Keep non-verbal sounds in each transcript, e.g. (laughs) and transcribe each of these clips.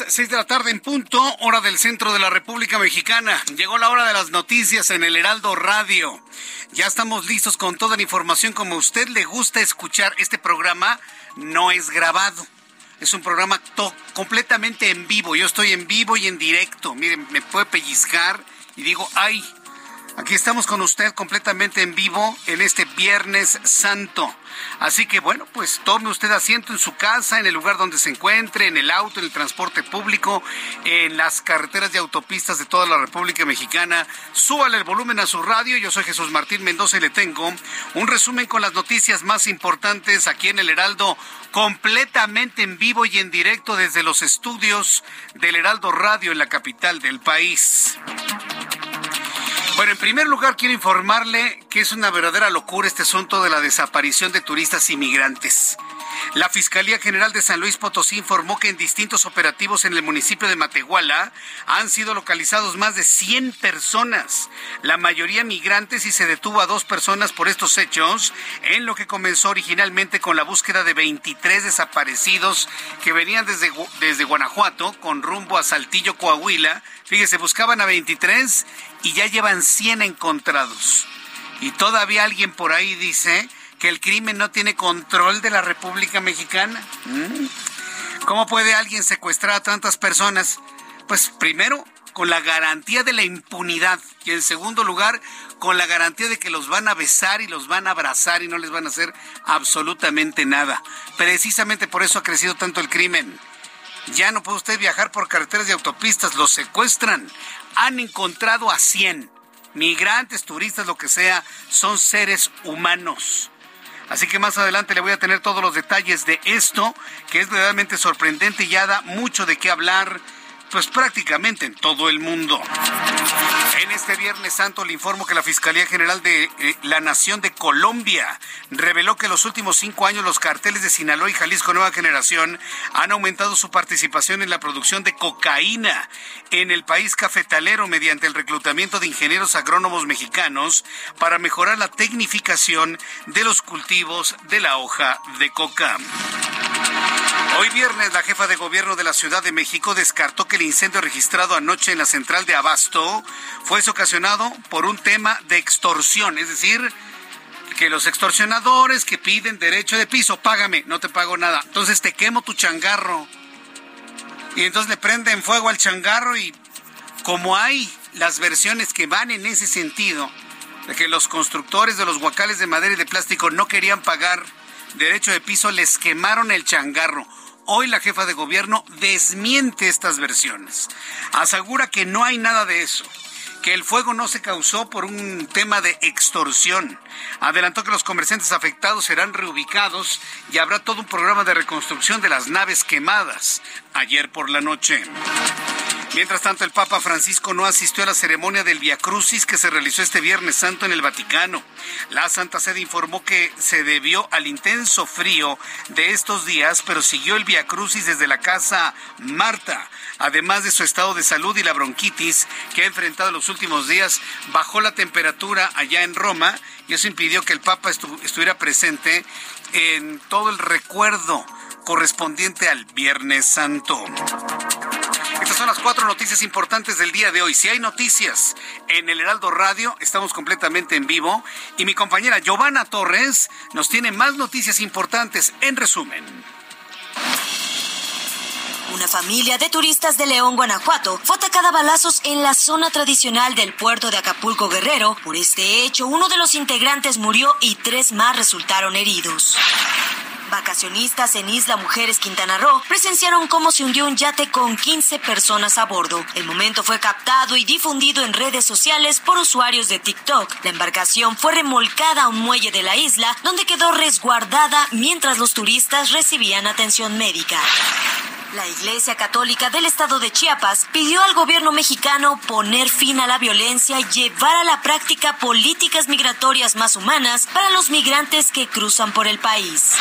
Las seis de la tarde en punto, hora del centro de la República Mexicana. Llegó la hora de las noticias en el Heraldo Radio. Ya estamos listos con toda la información. Como a usted le gusta escuchar este programa, no es grabado. Es un programa completamente en vivo. Yo estoy en vivo y en directo. Miren, me puede pellizcar y digo, ay, Aquí estamos con usted completamente en vivo en este Viernes Santo. Así que bueno, pues tome usted asiento en su casa, en el lugar donde se encuentre, en el auto, en el transporte público, en las carreteras y autopistas de toda la República Mexicana. Súbale el volumen a su radio. Yo soy Jesús Martín Mendoza y le tengo un resumen con las noticias más importantes aquí en el Heraldo, completamente en vivo y en directo desde los estudios del Heraldo Radio en la capital del país. Bueno, en primer lugar quiero informarle que es una verdadera locura este asunto de la desaparición de turistas inmigrantes. La Fiscalía General de San Luis Potosí informó que en distintos operativos en el municipio de Matehuala han sido localizados más de 100 personas, la mayoría migrantes y se detuvo a dos personas por estos hechos, en lo que comenzó originalmente con la búsqueda de 23 desaparecidos que venían desde, desde Guanajuato con rumbo a Saltillo, Coahuila. Fíjese, buscaban a 23 y ya llevan 100 encontrados. Y todavía alguien por ahí dice que el crimen no tiene control de la República Mexicana. ¿Mm? ¿Cómo puede alguien secuestrar a tantas personas? Pues primero, con la garantía de la impunidad y en segundo lugar, con la garantía de que los van a besar y los van a abrazar y no les van a hacer absolutamente nada. Precisamente por eso ha crecido tanto el crimen. Ya no puede usted viajar por carreteras y autopistas, los secuestran. Han encontrado a 100 migrantes, turistas, lo que sea, son seres humanos. Así que más adelante le voy a tener todos los detalles de esto, que es verdaderamente sorprendente y ya da mucho de qué hablar, pues prácticamente en todo el mundo. En este Viernes Santo le informo que la Fiscalía General de eh, la Nación de Colombia reveló que en los últimos cinco años los carteles de Sinaloa y Jalisco Nueva Generación han aumentado su participación en la producción de cocaína en el país cafetalero mediante el reclutamiento de ingenieros agrónomos mexicanos para mejorar la tecnificación de los cultivos de la hoja de coca. Hoy viernes, la jefa de gobierno de la Ciudad de México descartó que el incendio registrado anoche en la central de Abasto fuese ocasionado por un tema de extorsión, es decir, que los extorsionadores que piden derecho de piso, págame, no te pago nada, entonces te quemo tu changarro. Y entonces le prenden fuego al changarro y como hay las versiones que van en ese sentido, de que los constructores de los guacales de madera y de plástico no querían pagar derecho de piso, les quemaron el changarro. Hoy la jefa de gobierno desmiente estas versiones. Asegura que no hay nada de eso, que el fuego no se causó por un tema de extorsión. Adelantó que los comerciantes afectados serán reubicados y habrá todo un programa de reconstrucción de las naves quemadas ayer por la noche. Mientras tanto, el Papa Francisco no asistió a la ceremonia del Via Crucis que se realizó este Viernes Santo en el Vaticano. La Santa Sede informó que se debió al intenso frío de estos días, pero siguió el Via Crucis desde la casa Marta. Además de su estado de salud y la bronquitis que ha enfrentado en los últimos días, bajó la temperatura allá en Roma y eso impidió que el Papa estuviera presente en todo el recuerdo correspondiente al Viernes Santo. Las cuatro noticias importantes del día de hoy. Si hay noticias en el Heraldo Radio, estamos completamente en vivo y mi compañera Giovanna Torres nos tiene más noticias importantes en resumen. Una familia de turistas de León, Guanajuato, fue atacada a balazos en la zona tradicional del puerto de Acapulco Guerrero. Por este hecho, uno de los integrantes murió y tres más resultaron heridos. Vacacionistas en Isla Mujeres, Quintana Roo, presenciaron cómo se hundió un yate con 15 personas a bordo. El momento fue captado y difundido en redes sociales por usuarios de TikTok. La embarcación fue remolcada a un muelle de la isla, donde quedó resguardada mientras los turistas recibían atención médica. La Iglesia Católica del Estado de Chiapas pidió al gobierno mexicano poner fin a la violencia y llevar a la práctica políticas migratorias más humanas para los migrantes que cruzan por el país.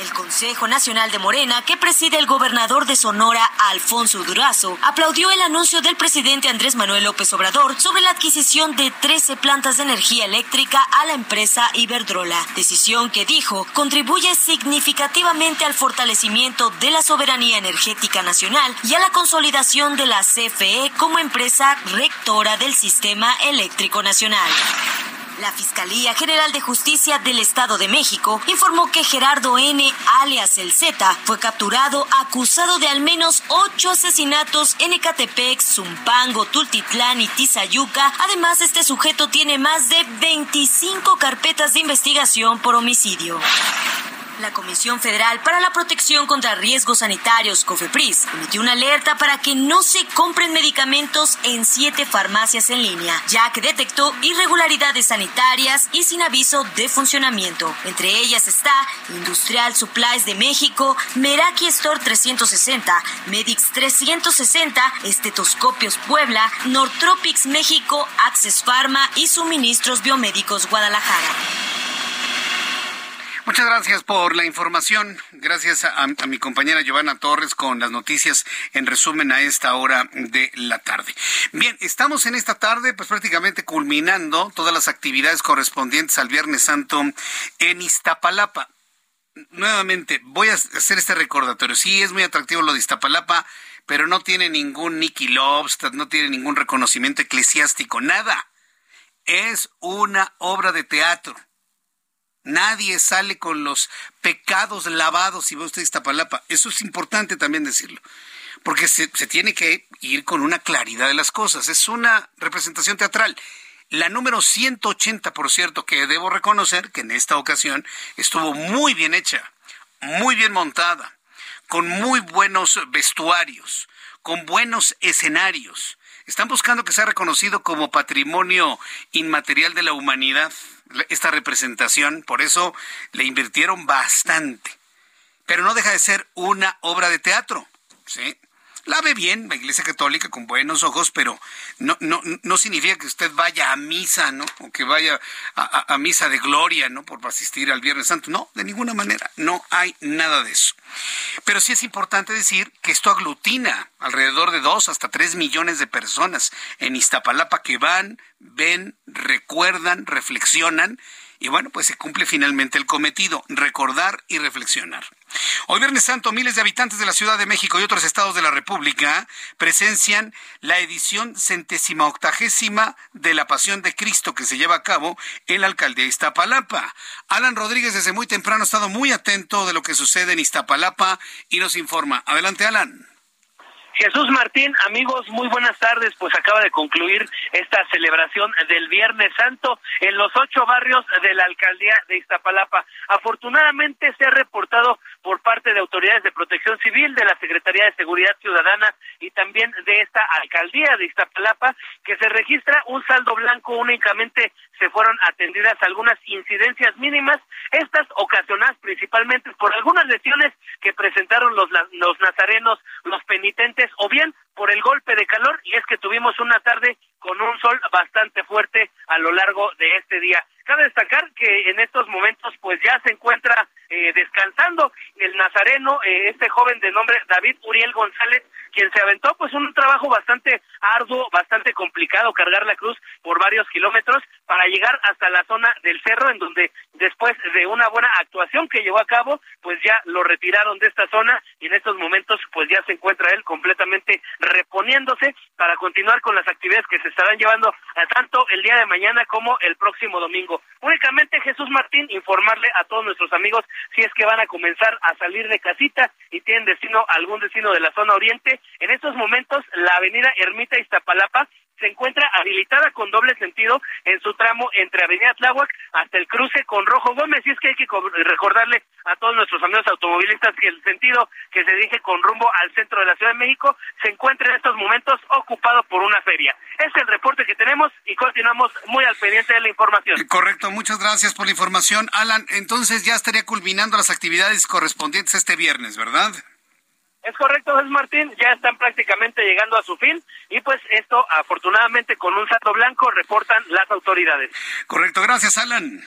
El Consejo Nacional de Morena, que preside el gobernador de Sonora, Alfonso Durazo, aplaudió el anuncio del presidente Andrés Manuel López Obrador sobre la adquisición de 13 plantas de energía eléctrica a la empresa Iberdrola, decisión que dijo contribuye significativamente al fortalecimiento de la soberanía energética nacional y a la consolidación de la CFE como empresa rectora del sistema eléctrico nacional. La Fiscalía General de Justicia del Estado de México informó que Gerardo N., alias El Z, fue capturado acusado de al menos ocho asesinatos en Ecatepec, Zumpango, Tultitlán y Tizayuca. Además, este sujeto tiene más de 25 carpetas de investigación por homicidio. La Comisión Federal para la Protección contra Riesgos Sanitarios, COFEPRIS, emitió una alerta para que no se compren medicamentos en siete farmacias en línea, ya que detectó irregularidades sanitarias y sin aviso de funcionamiento. Entre ellas está Industrial Supplies de México, Meraki Store 360, Medix 360, Estetoscopios Puebla, Nortropics México, Access Pharma y Suministros Biomédicos Guadalajara. Muchas gracias por la información. Gracias a, mi compañera Giovanna Torres con las noticias en resumen a esta hora de la tarde. Bien, estamos en esta tarde pues prácticamente culminando todas las actividades correspondientes al Viernes Santo en Iztapalapa. Nuevamente, voy a hacer este recordatorio. Sí, es muy atractivo lo de Iztapalapa, pero no tiene ningún Nicky Lobster, no tiene ningún reconocimiento eclesiástico, nada. Es una obra de teatro Nadie sale con los pecados lavados si va usted Iztapalapa. Eso es importante también decirlo. Porque se, se, tiene que ir con una claridad de las cosas. Es una representación teatral. La número 180, por cierto, que debo reconocer que en esta ocasión estuvo muy bien hecha, muy bien montada, con muy buenos vestuarios, con buenos escenarios. Están buscando que sea reconocido como patrimonio inmaterial de la humanidad esta representación, por eso le invirtieron bastante. Pero no deja de ser una obra de teatro, ¿sí? La ve bien la Iglesia Católica con buenos ojos, pero no, no, no significa que usted vaya a misa, ¿no? O que vaya a, a, misa de gloria, ¿no? Por asistir al Viernes Santo. No, de ninguna manera. No hay nada de eso. Pero sí es importante decir que esto aglutina alrededor de dos hasta tres millones de personas en Iztapalapa que van, ven, recuerdan, reflexionan y bueno, pues se cumple finalmente el cometido, recordar y reflexionar. Hoy Viernes Santo, miles de habitantes de la Ciudad de México y otros estados de la República presencian la edición centésima octagésima de la Pasión de Cristo que se lleva a cabo en la alcaldía de Iztapalapa. Alan Rodríguez desde muy temprano ha estado muy atento de lo que sucede en Iztapalapa y nos informa. Adelante, Alan. Jesús Martín, amigos, muy buenas tardes. Pues acaba de concluir esta celebración del Viernes Santo en los ocho barrios de la alcaldía de Iztapalapa. Afortunadamente se ha reportado por parte de autoridades de protección civil, de la Secretaría de Seguridad Ciudadana y también de esta alcaldía de Iztapalapa que se registra un saldo blanco únicamente se fueron atendidas algunas incidencias mínimas, estas ocasionadas principalmente por algunas lesiones que presentaron los, los nazarenos, los penitentes o bien por el golpe de calor y es que tuvimos una tarde con un sol bastante fuerte a lo largo de este día. Cabe destacar que en estos momentos pues ya se encuentra eh, descansando el nazareno, eh, este joven de nombre David Uriel González, quien se aventó pues un trabajo bastante arduo, bastante complicado, cargar la cruz por varios kilómetros para llegar hasta la zona del cerro, en donde después de una buena actuación que llevó a cabo, pues ya lo retiraron de esta zona y en estos momentos pues ya se encuentra él completamente reponiéndose para continuar con las actividades que se estarán llevando a tanto el día de mañana como el próximo domingo. Únicamente Jesús Martín informarle a todos nuestros amigos si es que van a comenzar a salir de casita y tienen destino algún destino de la zona oriente. En estos momentos la avenida Ermita Iztapalapa se encuentra habilitada con doble sentido en su tramo entre Avenida Tláhuac hasta el cruce con Rojo Gómez. Y es que hay que recordarle a todos nuestros amigos automovilistas que el sentido que se dirige con rumbo al centro de la Ciudad de México se encuentra en estos momentos ocupado por una feria. Es el reporte que tenemos y continuamos muy al pendiente de la información. Correcto, muchas gracias por la información. Alan, entonces ya estaría culminando las actividades correspondientes este viernes, ¿verdad? Es correcto, Jesús Martín, ya están prácticamente llegando a su fin y pues esto afortunadamente con un salto blanco reportan las autoridades. Correcto, gracias Alan.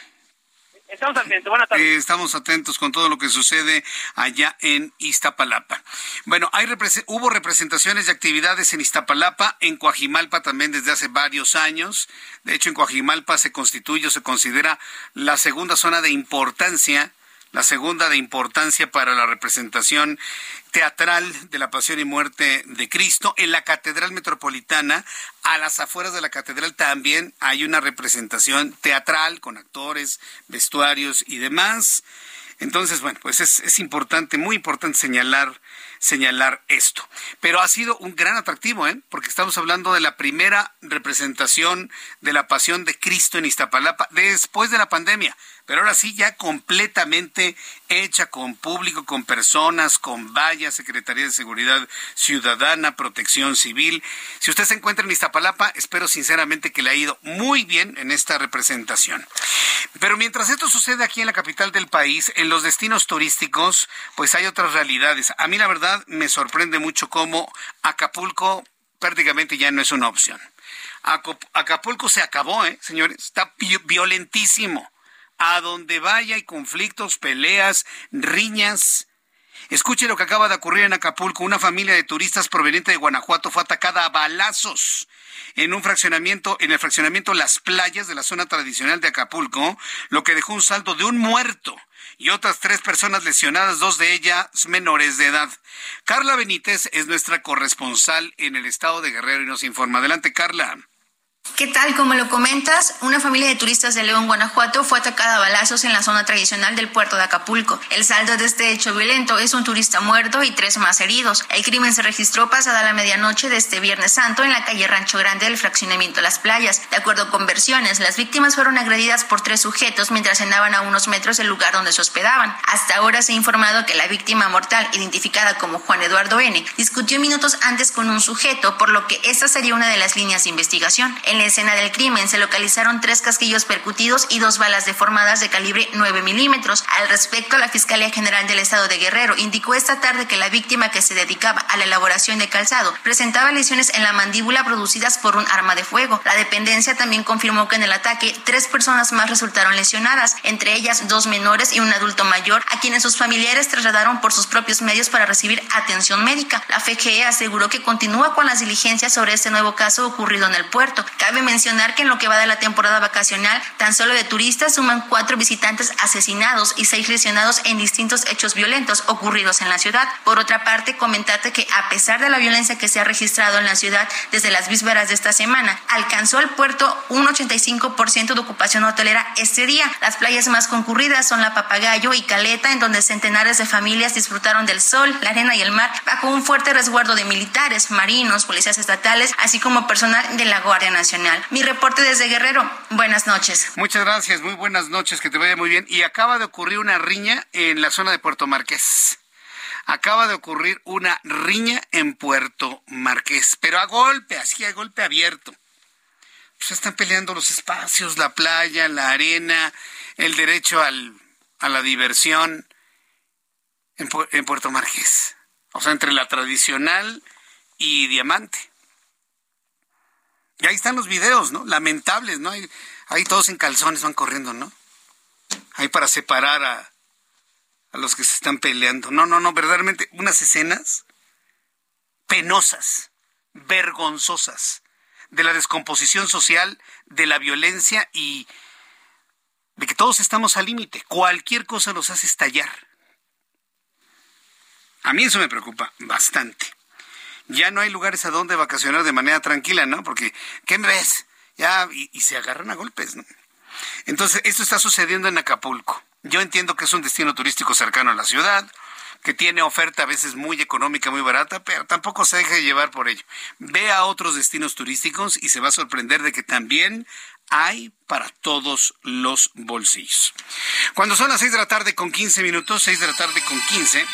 Estamos atentos, buenas tardes. Eh, estamos atentos con todo lo que sucede allá en Iztapalapa. Bueno, hay hubo representaciones de actividades en Iztapalapa, en Coajimalpa también desde hace varios años. De hecho, en Coajimalpa se constituye o se considera la segunda zona de importancia la segunda de importancia para la representación teatral de la Pasión y Muerte de Cristo. En la Catedral Metropolitana, a las afueras de la catedral también hay una representación teatral con actores, vestuarios y demás. Entonces, bueno, pues es, importante, muy importante señalar señalar esto. Pero ha sido un gran atractivo, ¿eh? porque estamos hablando de la primera representación de la pasión de Cristo en Iztapalapa después de la pandemia pero ahora sí ya completamente hecha con público, con personas, con vallas, Secretaría de Seguridad Ciudadana, Protección Civil. Si usted se encuentra en Iztapalapa, espero sinceramente que le ha ido muy bien en esta representación. Pero mientras esto sucede aquí en la capital del país, en los destinos turísticos, pues hay otras realidades. A mí la verdad me sorprende mucho cómo Acapulco prácticamente ya no es una opción. Acapulco se acabó, ¿eh, señores? Está violentísimo a donde vaya hay conflictos, peleas, riñas. Escuche lo que acaba de ocurrir en Acapulco. Una familia de turistas proveniente de Guanajuato fue atacada a balazos en un fraccionamiento, en el fraccionamiento Las Playas de la zona tradicional de Acapulco, lo que dejó un saldo de un muerto y otras tres personas lesionadas, dos de ellas menores de edad. Carla Benítez es nuestra corresponsal en el estado de Guerrero y nos informa. Adelante, Carla. ¿Qué tal? Como lo comentas, una familia de turistas de León, Guanajuato, fue atacada a balazos en la zona tradicional del puerto de Acapulco. El saldo de este hecho violento es un turista muerto y tres más heridos. El crimen se registró pasada la medianoche de este Viernes Santo en la calle Rancho Grande del fraccionamiento Las Playas. De acuerdo con versiones, las víctimas fueron agredidas por tres sujetos mientras cenaban a unos metros del lugar donde se hospedaban. Hasta ahora se ha informado que la víctima mortal, identificada como Juan Eduardo N., discutió minutos antes con un sujeto, por lo que esa sería una de las líneas de investigación. La escena del crimen se localizaron tres casquillos percutidos y dos balas deformadas de calibre 9 milímetros. Al respecto, la Fiscalía General del Estado de Guerrero indicó esta tarde que la víctima que se dedicaba a la elaboración de calzado presentaba lesiones en la mandíbula producidas por un arma de fuego. La dependencia también confirmó que en el ataque tres personas más resultaron lesionadas, entre ellas dos menores y un adulto mayor, a quienes sus familiares trasladaron por sus propios medios para recibir atención médica. La FGE aseguró que continúa con las diligencias sobre este nuevo caso ocurrido en el puerto. Cabe mencionar que en lo que va de la temporada vacacional, tan solo de turistas suman cuatro visitantes asesinados y seis lesionados en distintos hechos violentos ocurridos en la ciudad. Por otra parte, comentarte que a pesar de la violencia que se ha registrado en la ciudad desde las vísperas de esta semana, alcanzó el puerto un 85% de ocupación hotelera este día. Las playas más concurridas son la Papagayo y Caleta, en donde centenares de familias disfrutaron del sol, la arena y el mar bajo un fuerte resguardo de militares, marinos, policías estatales, así como personal de la Guardia Nacional. Mi reporte desde Guerrero. Buenas noches. Muchas gracias, muy buenas noches, que te vaya muy bien. Y acaba de ocurrir una riña en la zona de Puerto Marqués. Acaba de ocurrir una riña en Puerto Marqués, pero a golpe, así a golpe abierto. Pues están peleando los espacios, la playa, la arena, el derecho al, a la diversión en, en Puerto Marqués. O sea, entre la tradicional y Diamante. Y ahí están los videos, ¿no? Lamentables, ¿no? Ahí, todos en calzones van corriendo, ¿no? Ahí para separar a, a los que se están peleando. No, no, no, verdaderamente unas escenas penosas, vergonzosas, de la descomposición social, de la violencia y de que todos estamos al límite. Cualquier cosa nos hace estallar. A mí eso me preocupa bastante. Ya no hay lugares a donde vacacionar de manera tranquila, ¿no? Porque, ¿qué me ves? Ya, y, se agarran a golpes, ¿no? Entonces, esto está sucediendo en Acapulco. Yo entiendo que es un destino turístico cercano a la ciudad, que tiene oferta a veces muy económica, muy barata, pero tampoco se deje llevar por ello. Ve a otros destinos turísticos y se va a sorprender de que también hay para todos los bolsillos. Cuando son las 6 de la tarde con 15 minutos, 6 de la tarde con 15,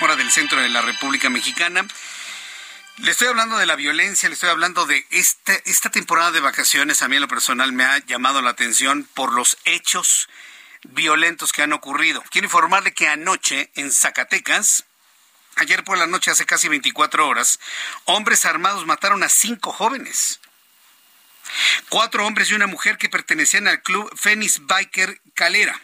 hora del centro de la República Mexicana, le estoy hablando de la violencia, le estoy hablando de este, esta temporada de vacaciones. A mí en lo personal me ha llamado la atención por los hechos violentos que han ocurrido. Quiero informarle que anoche en Zacatecas, ayer por la noche, hace casi 24 horas, hombres armados mataron a cinco jóvenes. Cuatro hombres y una mujer que pertenecían al club Fénix Biker Calera.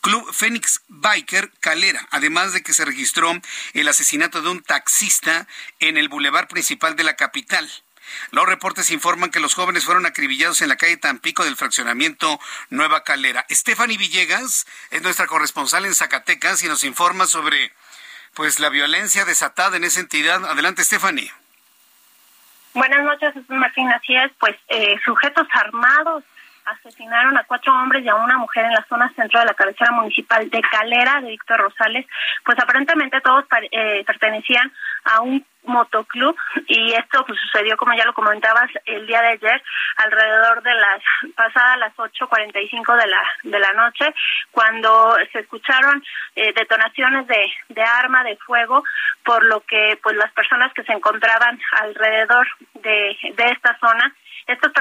Club Fénix Biker Calera, además de que se registró el asesinato de un taxista en el bulevar principal de la capital. Los reportes informan que los jóvenes fueron acribillados en la calle Tampico del fraccionamiento Nueva Calera. Stephanie Villegas es nuestra corresponsal en Zacatecas y nos informa sobre pues la violencia desatada en esa entidad. Adelante, Stephanie. Buenas noches, Martín. Así es, pues eh, sujetos armados asesinaron a cuatro hombres y a una mujer en la zona centro de la cabecera municipal de Calera de Víctor Rosales. Pues aparentemente todos eh, pertenecían a un motoclub y esto pues sucedió como ya lo comentabas el día de ayer alrededor de las pasadas las 8:45 de la de la noche cuando se escucharon eh, detonaciones de de arma de fuego por lo que pues las personas que se encontraban alrededor de de esta zona estos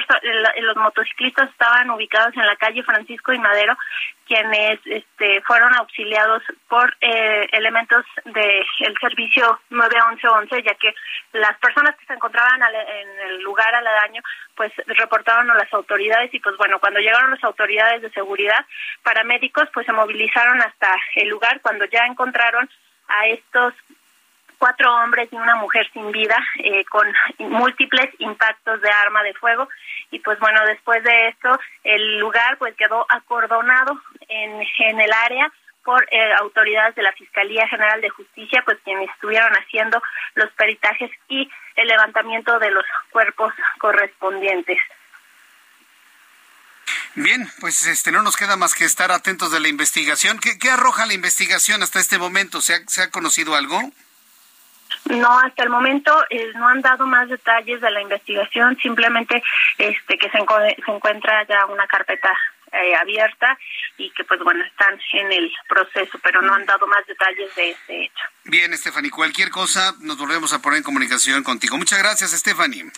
los motociclistas estaban ubicados en la calle Francisco y Madero, quienes este, fueron auxiliados por eh, elementos del servicio 911, ya que las personas que se encontraban en el lugar aledaño, pues reportaron a las autoridades y pues bueno, cuando llegaron las autoridades de seguridad, paramédicos, pues se movilizaron hasta el lugar cuando ya encontraron a estos cuatro hombres y una mujer sin vida eh, con múltiples impactos de arma de fuego y pues bueno después de esto el lugar pues quedó acordonado en, en el área por eh, autoridades de la Fiscalía General de Justicia, pues quienes estuvieron haciendo los peritajes y el levantamiento de los cuerpos correspondientes. Bien, pues este no nos queda más que estar atentos de la investigación. ¿Qué, qué arroja la investigación hasta este momento? ¿Se ha, ¿Se ha conocido algo? No, hasta el momento eh, no han dado más detalles de la investigación, simplemente este que se, se encuentra ya una carpeta eh, abierta y que pues bueno están en el proceso, pero no han dado más detalles de este hecho. Bien, Stephanie, cualquier cosa nos volvemos a poner en comunicación contigo. Muchas gracias, Stephanie.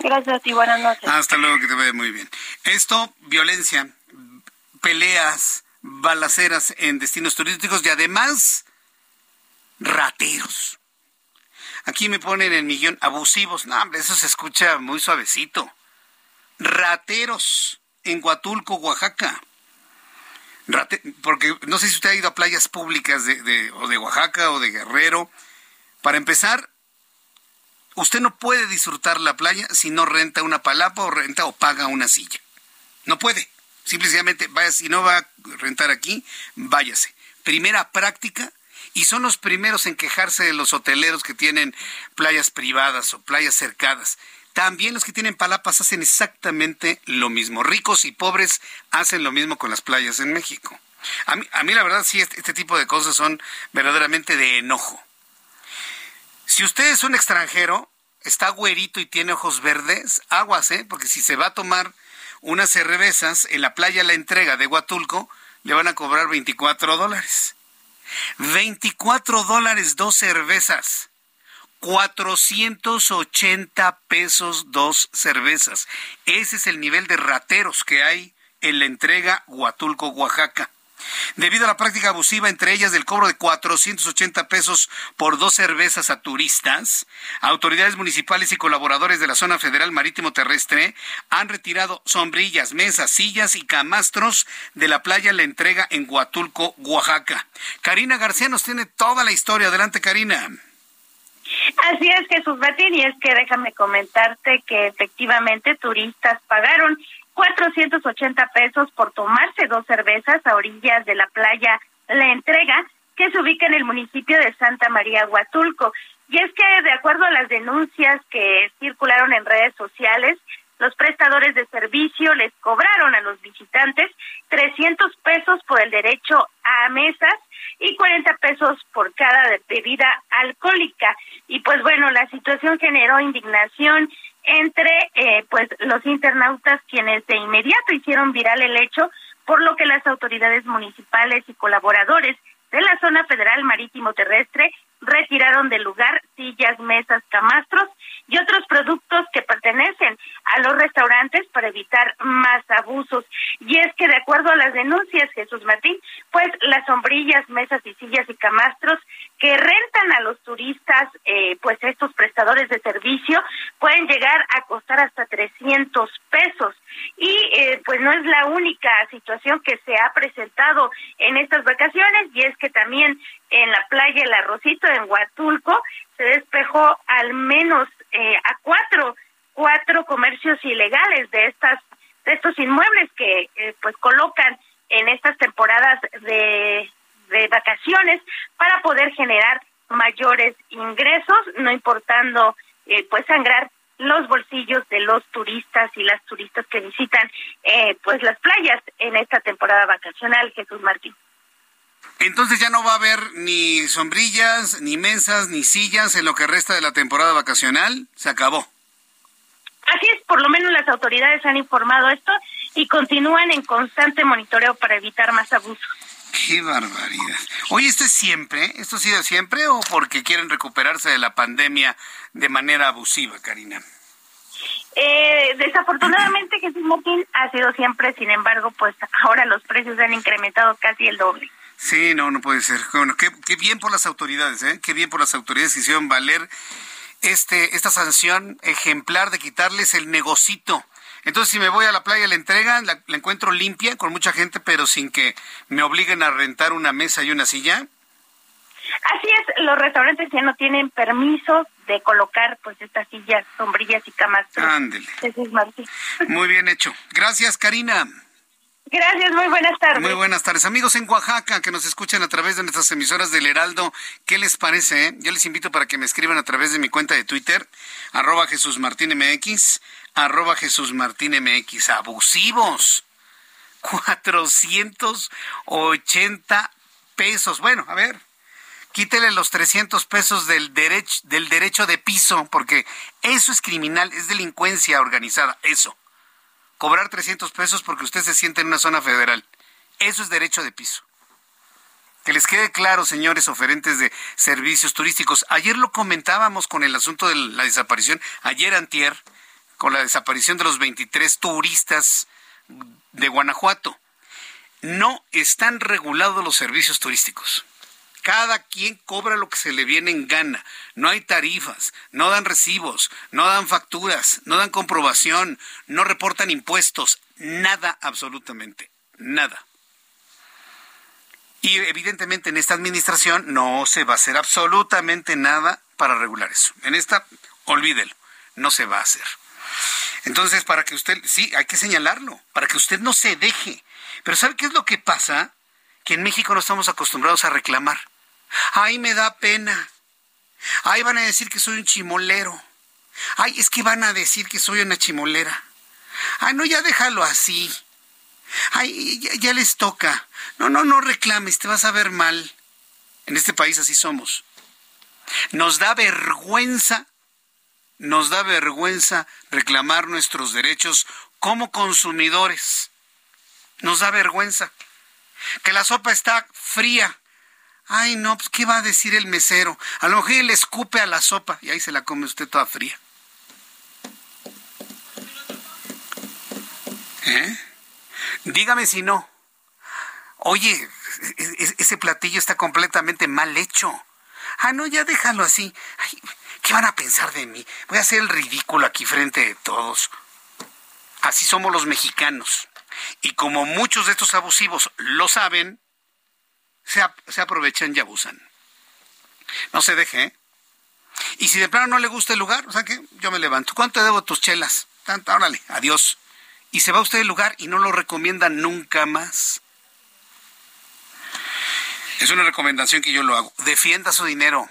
Gracias a ti, buenas noches. Hasta luego, que te vaya muy bien. Esto, violencia, peleas, balaceras en destinos turísticos y además rateros Aquí me ponen el millón abusivos. No, hombre, eso se escucha muy suavecito. Rateros en Huatulco, Oaxaca. porque no sé si usted ha ido a playas públicas de, o de Oaxaca o de Guerrero. Para empezar, usted no puede disfrutar la playa si no renta una palapa o renta o paga una silla. No puede. Simplemente, vaya, si no va a rentar aquí, váyase. Primera práctica, y son los primeros en quejarse de los hoteleros que tienen playas privadas o playas cercadas. También los que tienen palapas hacen exactamente lo mismo. Ricos y pobres hacen lo mismo con las playas en México. A mí, a mí la verdad sí, este, este tipo de cosas son verdaderamente de enojo. Si usted es un extranjero, está güerito y tiene ojos verdes, aguas, ¿eh? Porque si se va a tomar unas cervezas en la playa La Entrega de Huatulco, le van a cobrar 24 dólares. 24 dólares dos cervezas. 480 pesos dos cervezas. Ese es el nivel de rateros que hay en la entrega Huatulco, Oaxaca. Debido a la práctica abusiva, entre ellas del cobro de 480 pesos por dos cervezas a turistas, autoridades municipales y colaboradores de la zona federal marítimo terrestre han retirado sombrillas, mesas, sillas y camastros de la playa La Entrega en Huatulco, Oaxaca. Karina García nos tiene toda la historia. Adelante, Karina. Así es, Jesús Martín, y es que déjame comentarte que efectivamente turistas pagaron 480 pesos por tomarse dos cervezas a orillas de la playa La Entrega, que se ubica en el municipio de Santa María Huatulco. Y es que, de acuerdo a las denuncias que circularon en redes sociales, los prestadores de servicio les cobraron a los visitantes 300 pesos por el derecho a mesas y 40 pesos por cada bebida alcohólica. Y pues bueno, la situación generó indignación entre eh, pues los internautas quienes de inmediato hicieron viral el hecho, por lo que las autoridades municipales y colaboradores de la zona federal marítimo terrestre retiraron del lugar sillas, mesas, camastros y otros productos que pertenecen a los restaurantes para evitar más abusos. Y es que de acuerdo a las denuncias, Jesús Martín, pues las sombrillas, mesas y sillas y camastros que rentan a los turistas, eh, pues estos prestadores de servicio, pueden llegar a costar hasta 300 pesos. Y eh, pues no es la única situación que se ha presentado en estas vacaciones, y es que también en la playa El Arrocito, en Huatulco, se despejó al menos eh, a cuatro, cuatro comercios ilegales de estas de estos inmuebles que pues colocan en estas temporadas de de vacaciones para poder generar mayores ingresos, no importando eh, pues sangrar los bolsillos de los turistas y las turistas que visitan eh, pues las playas en esta temporada vacacional, Jesús Martín. Entonces ya no va a haber ni sombrillas, ni mesas, ni sillas en lo que resta de la temporada vacacional. Se acabó. Así es, por lo menos las autoridades han informado esto y continúan en constante monitoreo para evitar más abusos. Qué barbaridad. Oye, ¿esto es siempre? ¿Esto ha sido siempre o porque quieren recuperarse de la pandemia de manera abusiva, Karina? Eh, desafortunadamente, Jesús Martín ha sido siempre, sin embargo, pues ahora los precios han incrementado casi el doble. Sí, no, no puede ser. Bueno, qué, qué bien por las autoridades, ¿eh? Qué bien por las autoridades que hicieron valer este, esta sanción ejemplar de quitarles el negocito entonces, si me voy a la playa, la entregan, la, encuentro limpia, con mucha gente, pero sin que me obliguen a rentar una mesa y una silla. Así es, los restaurantes ya no tienen permiso de colocar pues estas sillas, sombrillas y camas. Ándele. Muy bien hecho. Gracias, Karina. Gracias, muy buenas tardes. Muy buenas tardes. Amigos en Oaxaca que nos escuchan a través de nuestras emisoras del Heraldo, ¿qué les parece? Eh? Yo les invito para que me escriban a través de mi cuenta de Twitter, arroba Jesús Martín MX, arroba Jesús Martín MX, abusivos. 480 pesos. Bueno, a ver, quítele los 300 pesos del, derecho del derecho de piso, porque eso es criminal, es delincuencia organizada, eso. Cobrar 300 pesos porque usted se siente en una zona federal. Eso es derecho de piso. Que les quede claro, señores oferentes de servicios turísticos. Ayer lo comentábamos con el asunto de la desaparición, ayer antier, con la desaparición de los 23 turistas de Guanajuato. No están regulados los servicios turísticos. Cada quien cobra lo que se le viene en gana. No hay tarifas, no dan recibos, no dan facturas, no dan comprobación, no reportan impuestos, nada absolutamente, nada. Y evidentemente en esta administración no se va a hacer absolutamente nada para regular eso. En esta, olvídelo, no se va a hacer. Entonces, para que usted, sí, hay que señalarlo, para que usted no se deje. Pero ¿sabe qué es lo que pasa? Que en México no estamos acostumbrados a reclamar. Ay, me da pena. Ay, van a decir que soy un chimolero. Ay, es que van a decir que soy una chimolera. Ay, no, ya déjalo así. Ay, ya, ya les toca. No, no, no reclames, te vas a ver mal. En este país así somos. Nos da vergüenza nos da vergüenza reclamar nuestros derechos como consumidores. Nos da vergüenza. Que la sopa está fría. Ay, no, pues, ¿qué va a decir el mesero? A lo mejor él escupe a la sopa y ahí se la come usted toda fría. ¿Eh? Dígame si no. Oye, ese platillo está completamente mal hecho. Ah, no, ya déjalo así. ¿Qué van a pensar de mí? Voy a hacer el ridículo aquí frente de todos. Así somos los mexicanos. Y como muchos de estos abusivos lo saben, se, se aprovechan y abusan. No se deje, ¿eh? Y si de plano no le gusta el lugar, o sea que yo me levanto. ¿Cuánto debo tus chelas? Tanto, órale, adiós. Y se va usted del lugar y no lo recomienda nunca más. Es una recomendación que yo lo hago. Defienda su dinero.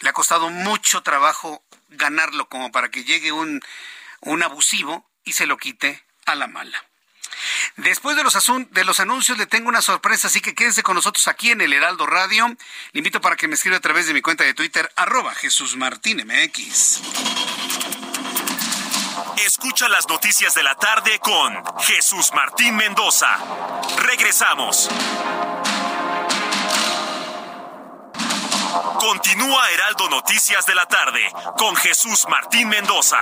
Le ha costado mucho trabajo ganarlo como para que llegue un, un abusivo y se lo quite a la mala. Después de los, de los anuncios le tengo una sorpresa, así que quédense con nosotros aquí en el Heraldo Radio. Le invito para que me escriba a través de mi cuenta de Twitter, arroba Jesús Martín MX. Escucha las noticias de la tarde con Jesús Martín Mendoza. Regresamos. Continúa Heraldo Noticias de la tarde con Jesús Martín Mendoza.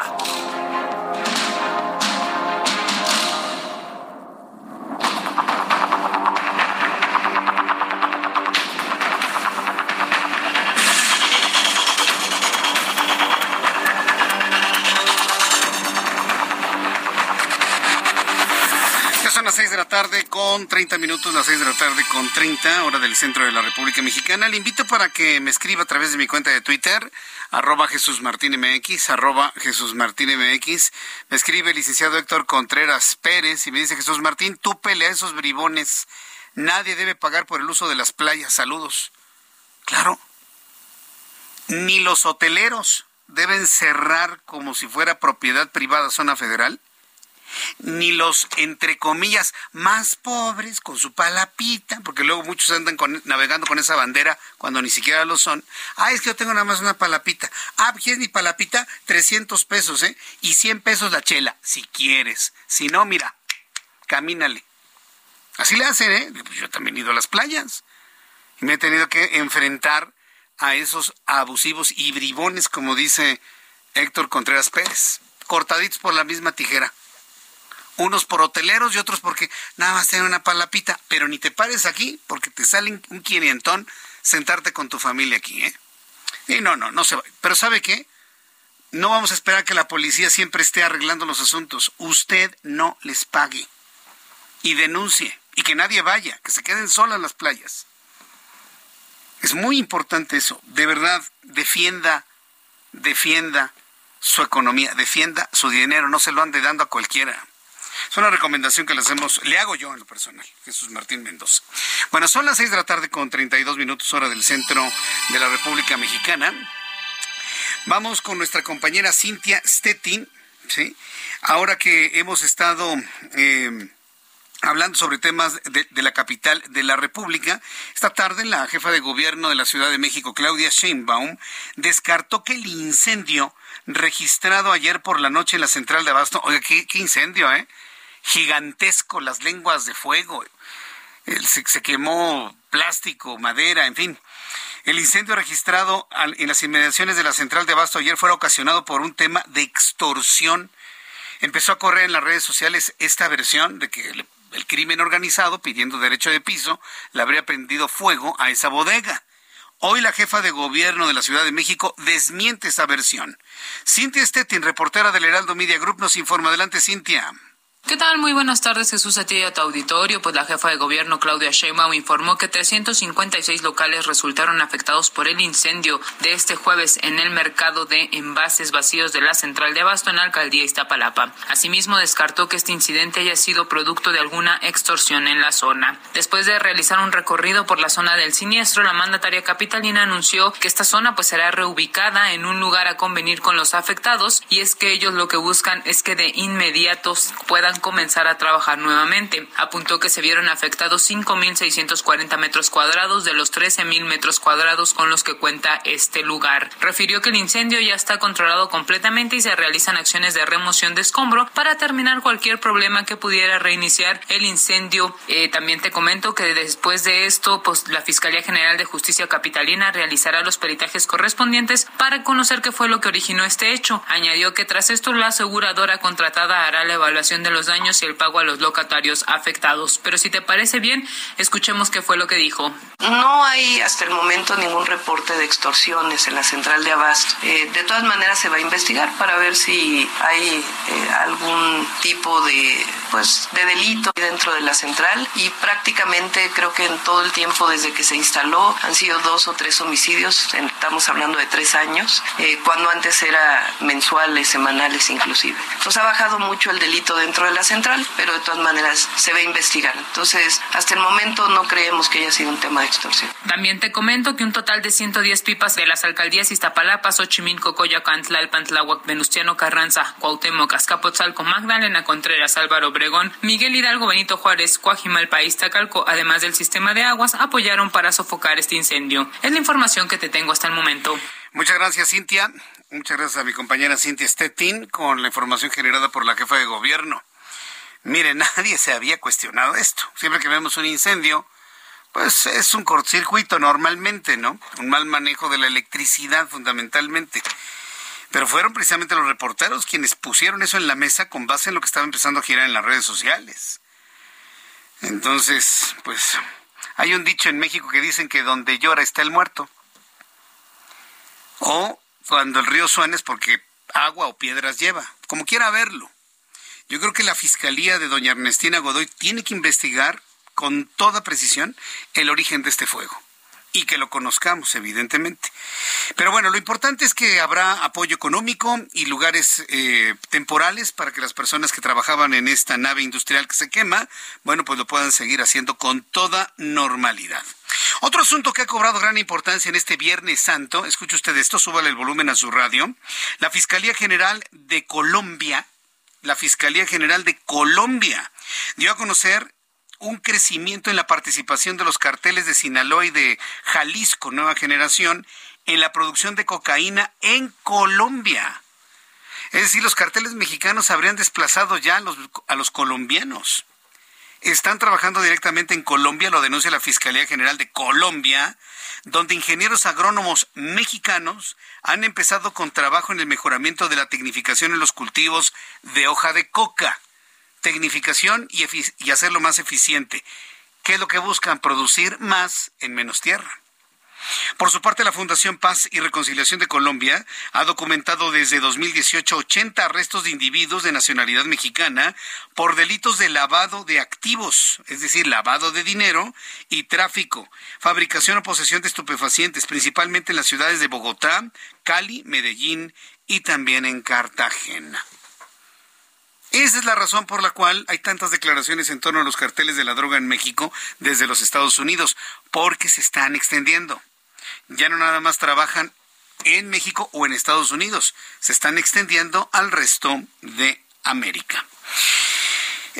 Tarde con 30 minutos, las 6 de la tarde con 30, hora del centro de la República Mexicana. Le invito para que me escriba a través de mi cuenta de Twitter, arroba Jesús Martín MX, arroba Jesús Martín MX. Me escribe el licenciado Héctor Contreras Pérez y me dice, Jesús Martín, tú pelea esos bribones. Nadie debe pagar por el uso de las playas. Saludos. Claro. Ni los hoteleros deben cerrar como si fuera propiedad privada zona federal ni los, entre comillas, más pobres con su palapita, porque luego muchos andan navegando con esa bandera cuando ni siquiera lo son. Ah, es que yo tengo nada más una palapita. Ah, ¿quieres mi palapita? 300 pesos, ¿eh? Y 100 pesos la chela, si quieres. Si no, mira, camínale. Así le hacen, ¿eh? Pues yo también he ido a las playas. Y me he tenido que enfrentar a esos abusivos y bribones, como dice Héctor Contreras Pérez, cortaditos por la misma tijera unos por hoteleros y otros porque nada más tienen una palapita, pero ni te pares aquí porque te salen un quinientón sentarte con tu familia aquí, ¿eh? Y no, no, no se va. Pero ¿sabe qué? No vamos a esperar que la policía siempre esté arreglando los asuntos. Usted no les pague y denuncie y que nadie vaya, que se queden solas las playas. Es muy importante eso. De verdad, defienda, defienda su economía, defienda su dinero, no se lo ande dando a cualquiera. Es una recomendación que le hacemos, le hago yo en lo personal, Jesús Martín Mendoza. Bueno, son las seis de la tarde con 32 minutos hora del centro de la República Mexicana. Vamos con nuestra compañera Cintia Stettin, ¿sí? Ahora que hemos estado... Eh, hablando sobre temas de, de, la capital de la República. Esta tarde la jefa de gobierno de la Ciudad de México, Claudia Sheinbaum, descartó que el incendio registrado ayer por la noche en la central de Abasto, oye, qué, qué incendio, ¿eh? Gigantesco, las lenguas de fuego, se, quemó plástico, madera, en fin. El incendio registrado en las inmediaciones de la central de Abasto ayer fue ocasionado por un tema de extorsión. Empezó a correr en las redes sociales esta versión de que el, crimen organizado, pidiendo derecho de piso, le habría prendido fuego a esa bodega. Hoy la jefa de gobierno de la Ciudad de México desmiente esa versión. Cintia Stettin, reportera del Heraldo Media Group, nos informa. Adelante, Cintia. ¿Qué tal? Muy buenas tardes, Jesús, a ti y a tu auditorio. Pues la jefa de gobierno, Claudia Sheinbaum, informó que 356 locales resultaron afectados por el incendio de este jueves en el mercado de envases vacíos de la central de abasto en la alcaldía Iztapalapa. Asimismo, descartó que este incidente haya sido producto de alguna extorsión en la zona. Después de realizar un recorrido por la zona del siniestro, la mandataria capitalina anunció que esta zona pues será reubicada en un lugar a convenir con los afectados y es que ellos lo que buscan es que de inmediato puedan comenzar a trabajar nuevamente. Apuntó que se vieron afectados 5.640 metros cuadrados de los 13.000 metros cuadrados con los que cuenta este lugar. Refirió que el incendio ya está controlado completamente y se realizan acciones de remoción de escombro para terminar cualquier problema que pudiera reiniciar el incendio. Eh, también te comento que después de esto, pues la Fiscalía General de Justicia Capitalina realizará los peritajes correspondientes para conocer qué fue lo que originó este hecho. Añadió que tras esto la aseguradora contratada hará la evaluación de los los daños y el pago a los locatarios afectados. Pero si te parece bien, escuchemos qué fue lo que dijo. No hay hasta el momento ningún reporte de extorsiones en la central de Abasto. Eh, de todas maneras se va a investigar para ver si hay eh, algún tipo de pues de delito dentro de la central y prácticamente creo que en todo el tiempo desde que se instaló han sido dos o tres homicidios, estamos hablando de tres años, eh, cuando antes era mensuales, semanales inclusive. Entonces ha bajado mucho el delito dentro de la central, pero de todas maneras se va a investigar. Entonces, hasta el momento no creemos que haya sido un tema de extorsión. También te comento que un total de 110 pipas de las alcaldías Iztapalapa, Xochimilco, Coyoacán, Tlalpan, Tláhuac, Venustiano Carranza, Cuauhtémoc, Azcapotzalco, Magdalena Contreras, Álvaro Obregón, Miguel Hidalgo, Benito Juárez, País Tacalco, además del sistema de aguas, apoyaron para sofocar este incendio. Es la información que te tengo hasta el momento. Muchas gracias, Cintia. Muchas gracias a mi compañera Cintia Stettin con la información generada por la jefa de gobierno. Mire, (laughs) nadie se había cuestionado esto. Siempre que vemos un incendio, pues es un cortocircuito normalmente, ¿no? Un mal manejo de la electricidad fundamentalmente. Pero fueron precisamente los reporteros quienes pusieron eso en la mesa con base en lo que estaba empezando a girar en las redes sociales. Entonces, pues hay un dicho en México que dicen que donde llora está el muerto. O cuando el río suena es porque agua o piedras lleva, como quiera verlo. Yo creo que la Fiscalía de doña Ernestina Godoy tiene que investigar con toda precisión el origen de este fuego y que lo conozcamos, evidentemente. Pero bueno, lo importante es que habrá apoyo económico y lugares eh, temporales para que las personas que trabajaban en esta nave industrial que se quema, bueno, pues lo puedan seguir haciendo con toda normalidad. Otro asunto que ha cobrado gran importancia en este Viernes Santo, escuche usted esto, súbale el volumen a su radio, la Fiscalía General de Colombia, la Fiscalía General de Colombia dio a conocer un crecimiento en la participación de los carteles de Sinaloa y de Jalisco, nueva generación, en la producción de cocaína en Colombia. Es decir, los carteles mexicanos habrían desplazado ya a los, a los colombianos. Están trabajando directamente en Colombia, lo denuncia la Fiscalía General de Colombia, donde ingenieros agrónomos mexicanos han empezado con trabajo en el mejoramiento de la tecnificación en los cultivos de hoja de coca tecnificación y, y hacerlo más eficiente. ¿Qué es lo que buscan? Producir más en menos tierra. Por su parte, la Fundación Paz y Reconciliación de Colombia ha documentado desde 2018 80 arrestos de individuos de nacionalidad mexicana por delitos de lavado de activos, es decir, lavado de dinero y tráfico, fabricación o posesión de estupefacientes, principalmente en las ciudades de Bogotá, Cali, Medellín y también en Cartagena. Esa es la razón por la cual hay tantas declaraciones en torno a los carteles de la droga en México desde los Estados Unidos, porque se están extendiendo. Ya no nada más trabajan en México o en Estados Unidos, se están extendiendo al resto de América.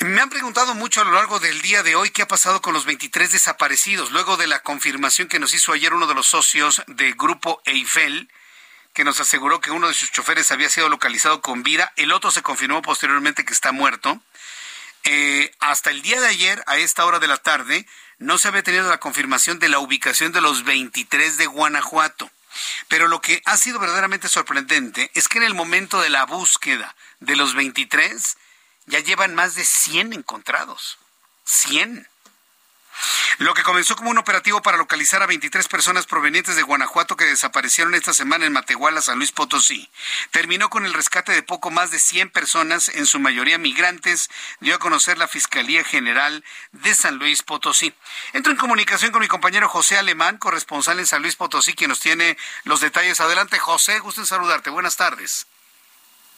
Me han preguntado mucho a lo largo del día de hoy qué ha pasado con los 23 desaparecidos, luego de la confirmación que nos hizo ayer uno de los socios del grupo Eiffel, que nos aseguró que uno de sus choferes había sido localizado con vida, el otro se confirmó posteriormente que está muerto. Eh, hasta el día de ayer, a esta hora de la tarde, no se había tenido la confirmación de la ubicación de los 23 de Guanajuato. Pero lo que ha sido verdaderamente sorprendente es que en el momento de la búsqueda de los 23 ya llevan más de 100 encontrados. 100. Lo que comenzó como un operativo para localizar a 23 personas provenientes de Guanajuato que desaparecieron esta semana en Matehuala, San Luis Potosí, terminó con el rescate de poco más de 100 personas, en su mayoría migrantes, dio a conocer la Fiscalía General de San Luis Potosí. Entro en comunicación con mi compañero José Alemán, corresponsal en San Luis Potosí, quien nos tiene los detalles. Adelante, José, gusto en saludarte. Buenas tardes.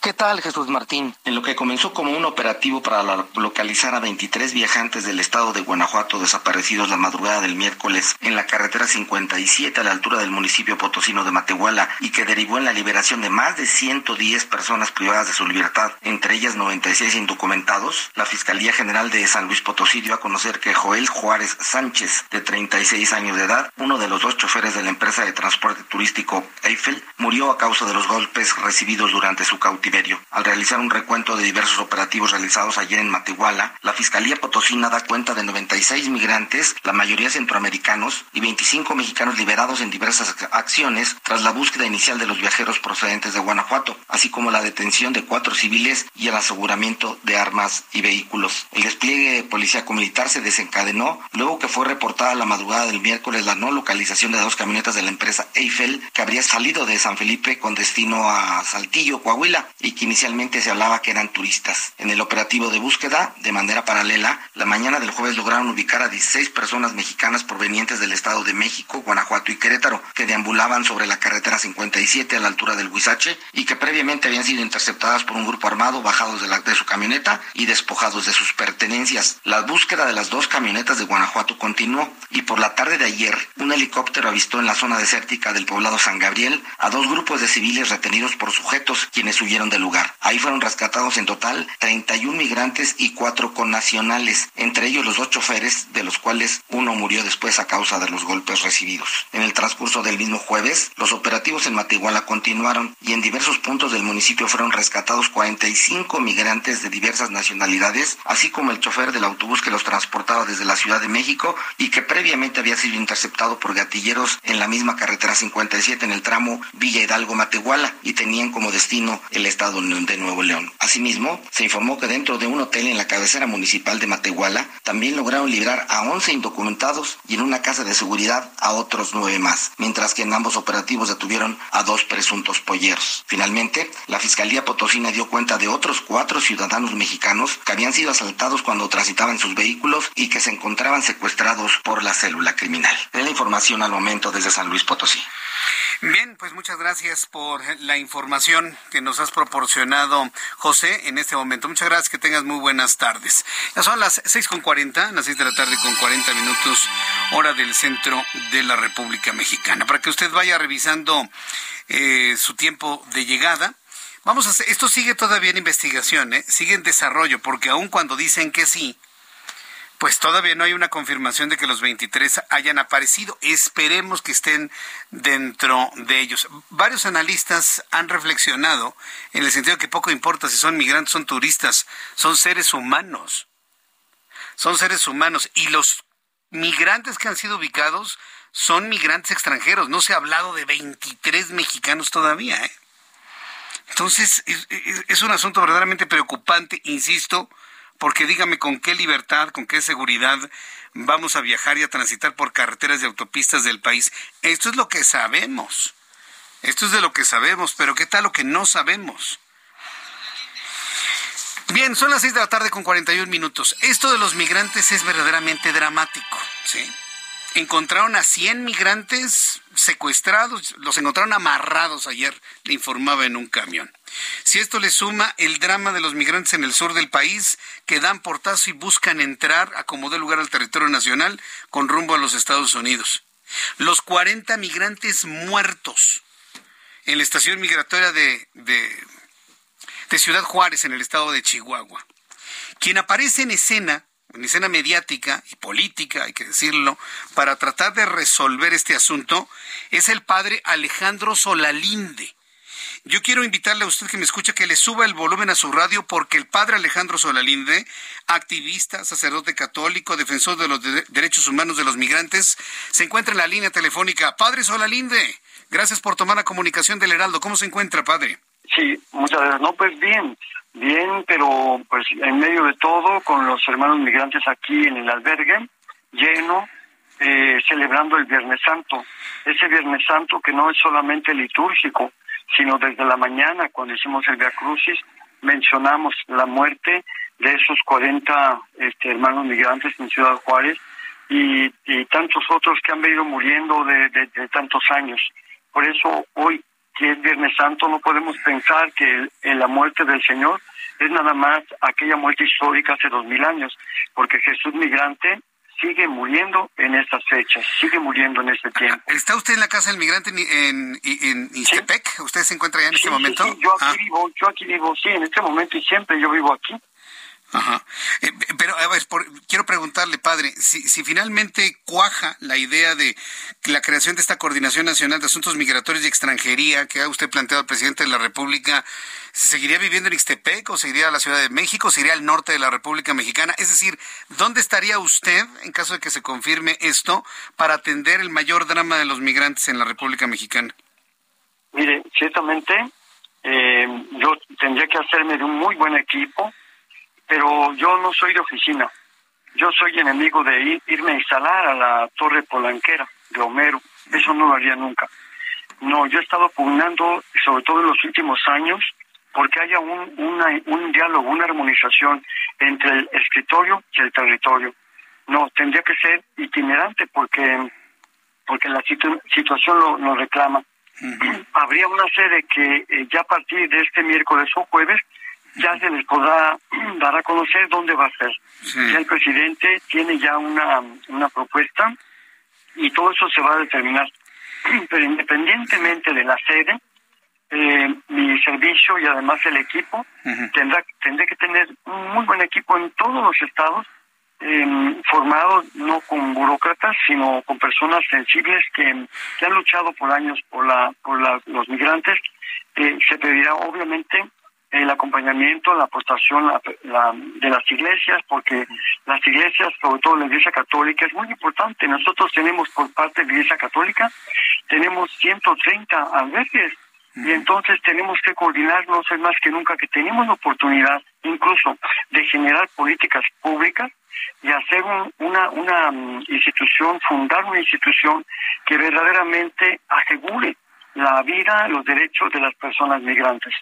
¿Qué tal, Jesús Martín? En lo que comenzó como un operativo para localizar a 23 viajantes del estado de Guanajuato desaparecidos la madrugada del miércoles en la carretera 57 a la altura del municipio potosino de Matehuala y que derivó en la liberación de más de 110 personas privadas de su libertad, entre ellas 96 indocumentados, la Fiscalía General de San Luis Potosí dio a conocer que Joel Juárez Sánchez, de 36 años de edad, uno de los dos choferes de la empresa de transporte turístico Eiffel, murió a causa de los golpes recibidos durante su cautiverio Al realizar un recuento de diversos operativos realizados ayer en Matehuala, la Fiscalía Potosina da cuenta de 96 migrantes, la mayoría centroamericanos, y 25 mexicanos liberados en diversas acciones tras la búsqueda inicial de los viajeros procedentes de Guanajuato, así como la detención de cuatro civiles y el aseguramiento de armas y vehículos. El despliegue policíaco militar se desencadenó luego que fue reportada la madrugada del miércoles la no localización de dos camionetas de la empresa Eiffel que habría salido de San Felipe con destino a Saltillo, Coahuila, y que inicialmente se hablaba que eran turistas. En el operativo de búsqueda, de manera paralela, la mañana del jueves lograron ubicar a 16 personas mexicanas provenientes del Estado de México, Guanajuato y Querétaro, que deambulaban sobre la carretera 57 a la altura del Huizache y que previamente habían sido interceptadas por un grupo armado, bajados de, la, de su camioneta y despojados de sus pertenencias. La búsqueda de las dos camionetas de Guanajuato continuó y por la tarde de ayer, un helicóptero avistó en la zona desértica del poblado San Gabriel a dos grupos de civiles retenidos por sujetos quienes huyeron del lugar. Ahí fueron rescatados en total 31 migrantes y cuatro connacionales, entre ellos los dos choferes, de los cuales uno murió después a causa de los golpes recibidos. En el transcurso del mismo jueves, los operativos en Matehuala continuaron y en diversos puntos del municipio fueron rescatados 45 migrantes de diversas nacionalidades, así como el chofer del autobús que los transportaba desde la Ciudad de México y que previamente había sido interceptado por gatilleros en la misma carretera 57 en el tramo Villa Hidalgo-Matehuala y tenían como destino el de Nuevo León. Asimismo, se informó que dentro de un hotel en la cabecera municipal de Matehuala también lograron librar a 11 indocumentados y en una casa de seguridad a otros nueve más, mientras que en ambos operativos detuvieron a dos presuntos polleros. Finalmente, la Fiscalía Potosina dio cuenta de otros cuatro ciudadanos mexicanos que habían sido asaltados cuando transitaban sus vehículos y que se encontraban secuestrados por la célula criminal. De la información al momento desde San Luis Potosí. Bien, pues muchas gracias por la información que nos has proporcionado, José, en este momento. Muchas gracias, que tengas muy buenas tardes. Ya son las seis con cuarenta, las seis de la tarde con cuarenta minutos, hora del centro de la República Mexicana. Para que usted vaya revisando eh, su tiempo de llegada, Vamos a hacer, esto sigue todavía en investigación, ¿eh? sigue en desarrollo, porque aun cuando dicen que sí, pues todavía no hay una confirmación de que los 23 hayan aparecido. Esperemos que estén dentro de ellos. Varios analistas han reflexionado en el sentido que poco importa si son migrantes, son turistas, son seres humanos. Son seres humanos. Y los migrantes que han sido ubicados son migrantes extranjeros. No se ha hablado de 23 mexicanos todavía. ¿eh? Entonces, es, es un asunto verdaderamente preocupante, insisto porque dígame con qué libertad, con qué seguridad vamos a viajar y a transitar por carreteras y autopistas del país. Esto es lo que sabemos. Esto es de lo que sabemos, pero ¿qué tal lo que no sabemos? Bien, son las seis de la tarde con 41 minutos. Esto de los migrantes es verdaderamente dramático, ¿sí? Encontraron a 100 migrantes secuestrados, los encontraron amarrados ayer, le informaba en un camión. Si esto le suma el drama de los migrantes en el sur del país que dan portazo y buscan entrar a como dé lugar al territorio nacional con rumbo a los Estados Unidos. Los 40 migrantes muertos en la estación migratoria de, de Ciudad Juárez, en el estado de Chihuahua. Quien aparece en escena en escena mediática y política, hay que decirlo, para tratar de resolver este asunto, es el padre Alejandro Solalinde, yo quiero invitarle a usted que me escucha que le suba el volumen a su radio porque el padre Alejandro Solalinde, activista, sacerdote católico, defensor de los derechos humanos de los migrantes, se encuentra en la línea telefónica. Padre Solalinde, gracias por tomar la comunicación del Heraldo. ¿Cómo se encuentra, padre? Sí, muchas gracias. No, pues bien, bien, pero pues en medio de todo, con los hermanos migrantes aquí en el albergue, lleno, eh, celebrando el Viernes Santo. Ese Viernes Santo que no es solamente litúrgico, sino desde la mañana, cuando hicimos el Via Crucis, mencionamos la muerte de esos 40 este, hermanos migrantes en Ciudad Juárez y, tantos otros que han venido muriendo de, tantos años. Por eso hoy, que es Viernes Santo, no podemos pensar que en la muerte del Señor es nada más aquella muerte histórica hace dos mil años, porque Jesús migrante sigue muriendo en estas fechas, sigue muriendo en este tiempo. ¿Está usted en la casa del migrante en, en, Ixtepec? ¿Usted se encuentra allá en este momento? yo aquí ah. vivo, yo aquí vivo, sí, en este momento y siempre yo vivo aquí. Ajá. Eh, pero, a ver, quiero preguntarle, padre, si, si, finalmente cuaja la idea de la creación de esta Coordinación Nacional de Asuntos Migratorios y Extranjería que ha usted planteado al presidente de la República, ¿seguiría viviendo en Ixtepec o seguiría a la Ciudad de México, seguiría al norte de la República Mexicana? Es decir, ¿dónde estaría usted, en caso de que se confirme esto, para atender el mayor drama de los migrantes en la República Mexicana? Mire, ciertamente eh, yo tendría que hacerme de un muy buen equipo, pero yo no soy de oficina. Yo soy enemigo de irme a instalar a la Torre Polanquera de Homero. Eso no lo haría nunca. No, yo he estado pugnando, sobre todo en los últimos años, porque haya un, un diálogo, una armonización entre el escritorio y el territorio. No, tendría que ser itinerante porque, porque la situación lo, lo reclama. Habría una sede que eh, ya a partir de este miércoles o jueves ya se les podrá (clears throat) dar a conocer dónde va a ser. Ya el presidente tiene ya una, una propuesta y todo eso se va a determinar. (clears throat) Pero independientemente de la sede, eh, mi servicio y además el equipo tendrá tendré que tener un muy buen equipo en todos los estados eh, formado no con burócratas sino con personas sensibles que, que han luchado por años por la por la, los migrantes eh, se pedirá obviamente el acompañamiento, la aportación de las iglesias, porque las iglesias, sobre todo la Iglesia Católica, es muy importante. Nosotros tenemos por parte de la Iglesia Católica, tenemos 130 albergues y entonces tenemos que coordinarnos, es más que nunca que tenemos la oportunidad incluso de generar políticas públicas y hacer una, una mm, institución, fundar una institución que verdaderamente asegure la vida, los derechos de las personas migrantes.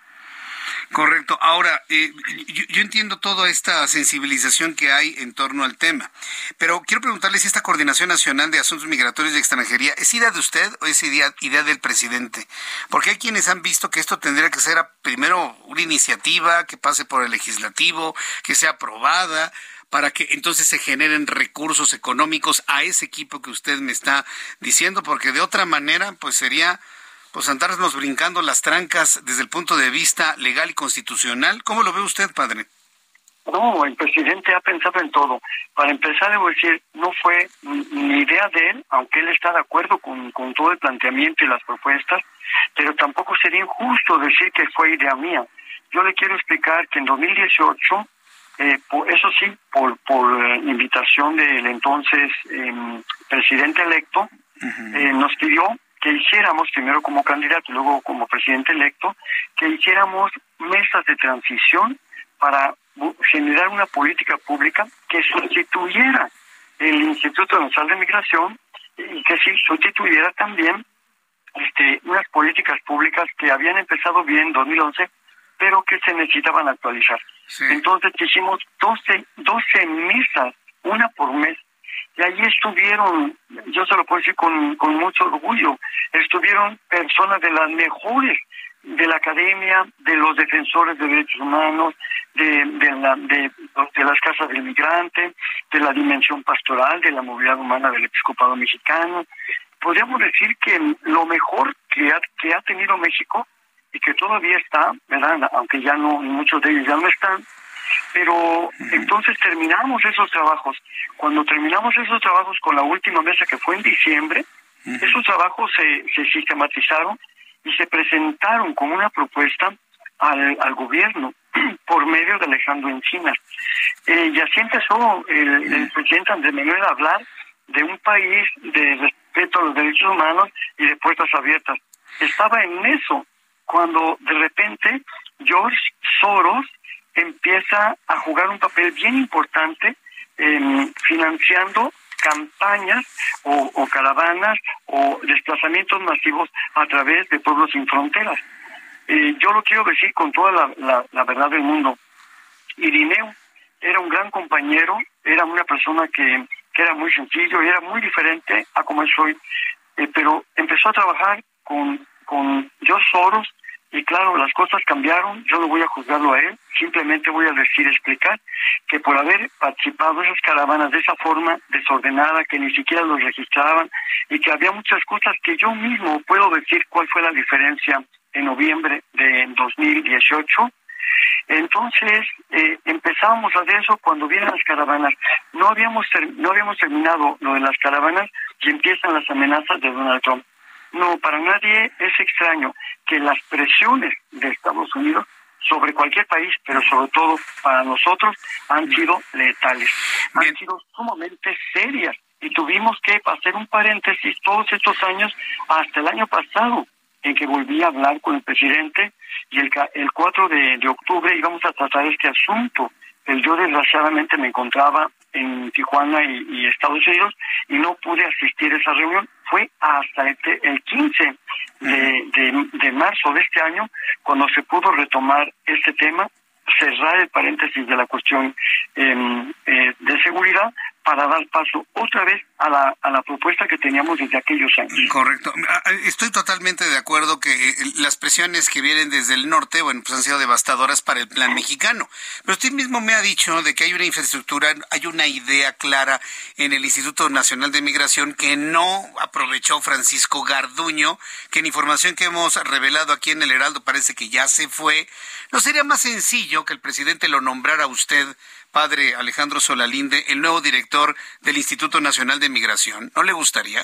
Correcto. Ahora, eh, yo, entiendo toda esta sensibilización que hay en torno al tema, pero quiero preguntarle si esta Coordinación Nacional de Asuntos Migratorios y Extranjería es idea de usted o es idea, idea del presidente. Porque hay quienes han visto que esto tendría que ser primero una iniciativa que pase por el legislativo, que sea aprobada, para que entonces se generen recursos económicos a ese equipo que usted me está diciendo, porque de otra manera, pues sería pues andarnos brincando las trancas desde el punto de vista legal y constitucional. ¿Cómo lo ve usted, padre? No, el presidente ha pensado en todo. Para empezar, debo decir, no fue ni idea de él, aunque él está de acuerdo con, con todo el planteamiento y las propuestas, pero tampoco sería injusto decir que fue idea mía. Yo le quiero explicar que en 2018, eh, eso sí, por, por eh, invitación del entonces em, presidente electo, eh, nos pidió que hiciéramos, primero como candidato y luego como presidente electo, que hiciéramos mesas de transición para generar una política pública que sustituyera el Instituto Nacional de Migración y que sí sustituyera también este, unas políticas públicas que habían empezado bien en 2011, pero que se necesitaban actualizar. Entonces hicimos 12, 12 mesas, una por mes, y allí estuvieron, yo se lo puedo decir con, con mucho orgullo, estuvieron personas de las mejores de la academia, de los defensores de derechos humanos, de, de, la, de, las casas del migrante, de la dimensión pastoral, de la movilidad humana del episcopado mexicano. Podríamos decir que lo mejor que ha, que ha tenido México y que todavía está, ¿verdad? aunque ya no, muchos de ellos ya no están, pero entonces terminamos esos trabajos. Cuando terminamos esos trabajos con la última mesa que fue en diciembre, esos trabajos se, se sistematizaron y se presentaron como una propuesta al, al gobierno (clears throat) por medio de Alejandro Encinas. Eh, y así empezó el, el presidente Andrés Manuel a hablar de un país de respeto a los derechos humanos y de puertas abiertas. Estaba en eso cuando de repente George Soros empieza a jugar un papel bien importante en financiando campañas o, caravanas o desplazamientos masivos a través de pueblos sin fronteras. Eh, yo lo quiero decir con toda la, la, verdad del mundo. Irineo era un gran compañero, era una persona que, que era muy sencillo y era muy diferente a como soy, eh, pero empezó a trabajar con, con Soros y claro, las cosas cambiaron, yo no voy a juzgarlo a él, simplemente voy a decir, explicar que por haber participado esas caravanas de esa forma desordenada, que ni siquiera los registraban y que había muchas cosas que yo mismo puedo decir cuál fue la diferencia en noviembre de 2018, Entonces, eh, empezábamos a hacer eso cuando vienen las caravanas. No habíamos, no habíamos terminado lo de las caravanas y empiezan las amenazas de Donald Trump. No, para nadie es extraño que las presiones de Estados Unidos sobre cualquier país, pero sobre todo para nosotros, han sido letales, han sido sumamente serias. Y tuvimos que hacer un paréntesis todos estos años, hasta el año pasado, en que volví a hablar con el presidente y el, el 4 de, de octubre íbamos a tratar este asunto. El yo desgraciadamente me encontraba en Tijuana y, Estados Unidos y no pude asistir a esa reunión. Fue hasta el, 15 de, de, marzo de este año cuando se pudo retomar este tema, cerrar el paréntesis de la cuestión em, eh, de seguridad para dar paso otra vez a la, a la propuesta que teníamos desde aquellos años. Correcto. Ah, ah, estoy totalmente de acuerdo que eh, las presiones que vienen desde el norte, bueno, pues han sido devastadoras para el plan mexicano. Pero usted mismo me ha dicho de que hay una infraestructura, hay una idea clara en el Instituto Nacional de Migración que no aprovechó Francisco Garduño, que en información que hemos revelado aquí en el Heraldo parece que ya se fue. ¿No sería más sencillo que el presidente lo nombrara a usted padre Alejandro Solalinde, el nuevo director del Instituto Nacional de Migración? ¿No le gustaría?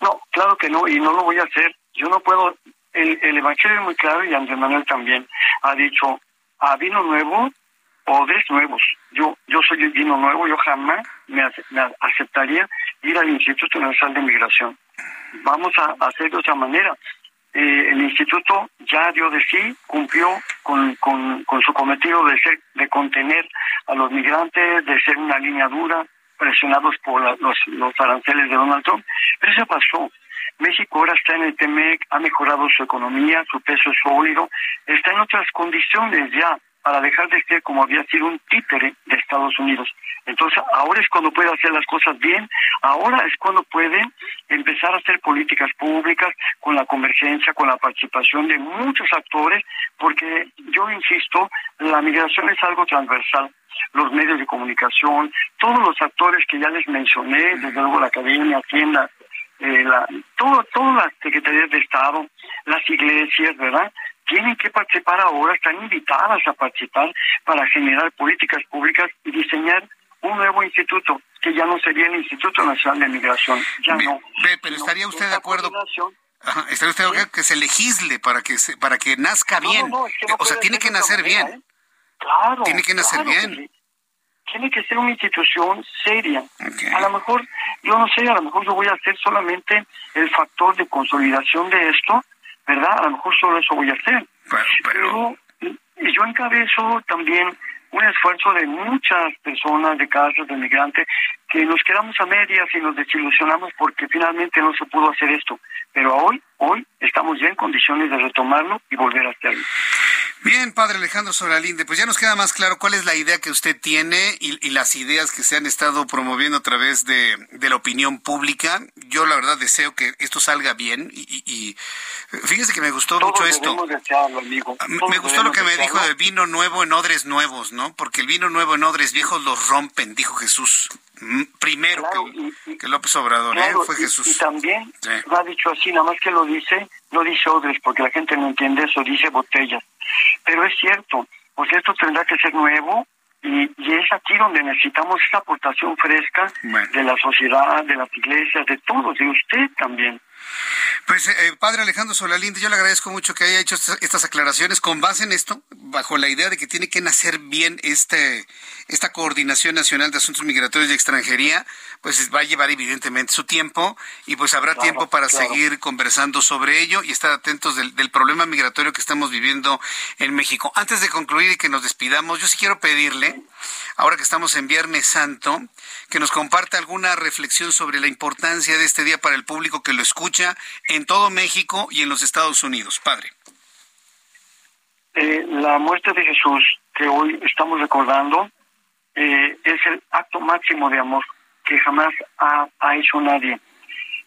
No, claro que no, y no lo voy a hacer. Yo no puedo. El, Evangelio es muy claro y Andrés Manuel también ha dicho: a vino nuevo o nuevos. Yo, yo soy el vino nuevo, yo jamás me, aceptaría ir al Instituto Nacional de Migración. Vamos a hacer de otra manera. Eh, el instituto ya dio de sí, cumplió con, con, su cometido de ser, de contener a los migrantes, de ser una línea dura, presionados por los, los aranceles de Donald Trump, pero eso pasó. México ahora está en el TEMEC, ha mejorado su economía, su peso es sólido, está en otras condiciones ya para dejar de ser como había sido un títere de Estados Unidos. Entonces, ahora es cuando puede hacer las cosas bien, ahora es cuando puede empezar a hacer políticas públicas con la convergencia, con la participación de muchos actores, porque yo insisto, la migración es algo transversal los medios de comunicación, todos los actores que ya les mencioné, desde luego la academia, Hacienda, eh, la, todo, todas las secretarías de Estado, las iglesias, ¿verdad? Tienen que participar ahora, están invitadas a participar para generar políticas públicas y diseñar un nuevo instituto, que ya no sería el Instituto Nacional de Migración, ya no. pero estaría usted de acuerdo. ¿Estaría usted de acuerdo que se legisle para que para que nazca bien? o sea, tiene que nacer bien. ¿eh? Claro. Tiene que nacer bien. Tiene que ser una institución seria. A lo mejor, yo no sé, a lo mejor yo voy a hacer solamente el factor de consolidación de esto, ¿verdad? A lo mejor solo eso voy a hacer. Pero, yo encabezo también un esfuerzo de muchas personas de casas de migrantes que nos quedamos a medias y nos desilusionamos porque finalmente no se pudo hacer esto. Pero hoy, hoy estamos ya en condiciones de retomarlo y volver a hacerlo. Bien, padre Alejandro Solalinde, pues ya nos queda más claro cuál es la idea que usted tiene y, las ideas que se han estado promoviendo a través de, la opinión pública. Yo la verdad deseo que esto salga bien y, fíjese que me gustó mucho esto. Ah, me gustó lo que me dijo de vino nuevo en odres nuevos, ¿no? Porque el vino nuevo en odres viejos los rompen, dijo Jesús. Primero que, López Obrador, ¿eh? fue Jesús. Y, también lo ha dicho así, nada más que lo dice, no dice odres, porque la gente no entiende eso, dice botellas. Pero es cierto, pues esto tendrá que ser nuevo y, y es aquí donde necesitamos esa aportación fresca de la sociedad, de las iglesias, de todos, de usted también. Pues, eh, padre Alejandro Solalinde, yo le agradezco mucho que haya hecho estas, aclaraciones con base en esto, bajo la idea de que tiene que nacer bien este, esta coordinación nacional de asuntos migratorios y extranjería, pues va a llevar evidentemente su tiempo y pues habrá tiempo para seguir conversando sobre ello y estar atentos del, del, problema migratorio que estamos viviendo en México. Antes de concluir y que nos despidamos, yo sí quiero pedirle, ahora que estamos en Viernes Santo, que nos comparta alguna reflexión sobre la importancia de este día para el público que lo escucha en todo México y en los Estados Unidos. Padre. Eh, la muerte de Jesús que hoy estamos recordando eh, es el acto máximo de amor que jamás ha, hecho nadie.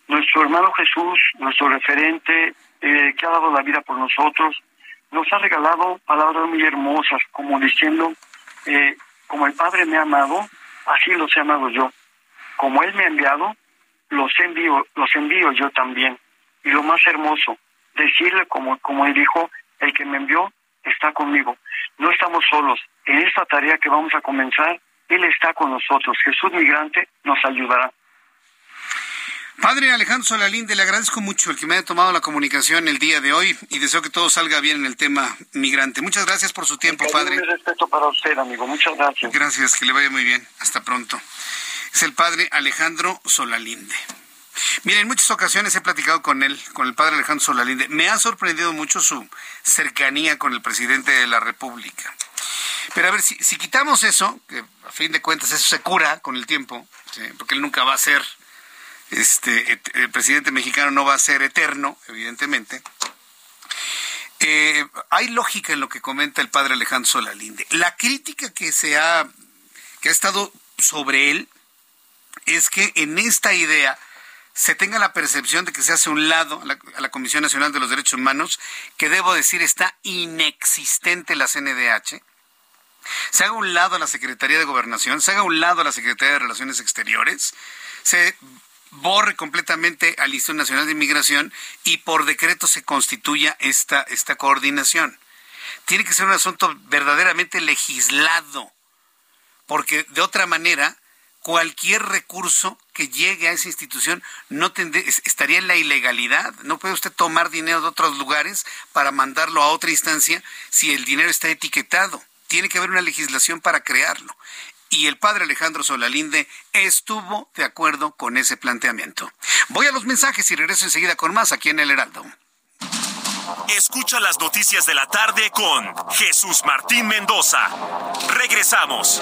Nuestro hermano Jesús, nuestro referente, eh, que ha dado la vida por nosotros, nos ha regalado palabras muy hermosas, como diciendo, como el Padre me ha amado, así los he amado yo. Como Él me ha enviado, los envío, los envío yo también. Y lo más hermoso, decirle como, como Él dijo, el que me envió está conmigo. No estamos solos. En esta tarea que vamos a comenzar, Él está con nosotros. Jesús migrante nos ayudará. Padre Alejandro Solalinde, le agradezco mucho el que me haya tomado la comunicación el día de hoy y deseo que todo salga bien en el tema migrante. Muchas gracias por su tiempo, padre. Un respeto para usted, amigo. Muchas gracias. Gracias, que le vaya muy bien. Hasta pronto. Es el padre Alejandro Solalinde. Mire, en muchas ocasiones he platicado con él, con el padre Alejandro Solalinde. Me ha sorprendido mucho su cercanía con el presidente de la República. Pero a ver, si, quitamos eso, que a fin de cuentas eso se cura con el tiempo, porque él nunca va a ser este, el presidente mexicano no va a ser eterno, evidentemente. Eh, hay lógica en lo que comenta el padre Alejandro Solalinde. La crítica que se ha, que ha estado sobre él es que en esta idea se tenga la percepción de que se hace un lado a la, Comisión Nacional de los Derechos Humanos, que debo decir está inexistente la CNDH, se haga un lado a la Secretaría de Gobernación, se haga un lado a la Secretaría de Relaciones Exteriores, se borre completamente al Instituto Nacional de Inmigración y por decreto se constituya esta, esta coordinación. Tiene que ser un asunto verdaderamente legislado, porque de otra manera cualquier recurso que llegue a esa institución no estaría en la ilegalidad. No puede usted tomar dinero de otros lugares para mandarlo a otra instancia si el dinero está etiquetado. Tiene que haber una legislación para crearlo y el padre Alejandro Solalinde estuvo de acuerdo con ese planteamiento. Voy a los mensajes y regreso enseguida con más aquí en el Heraldo. Escucha las noticias de la tarde con Jesús Martín Mendoza. Regresamos.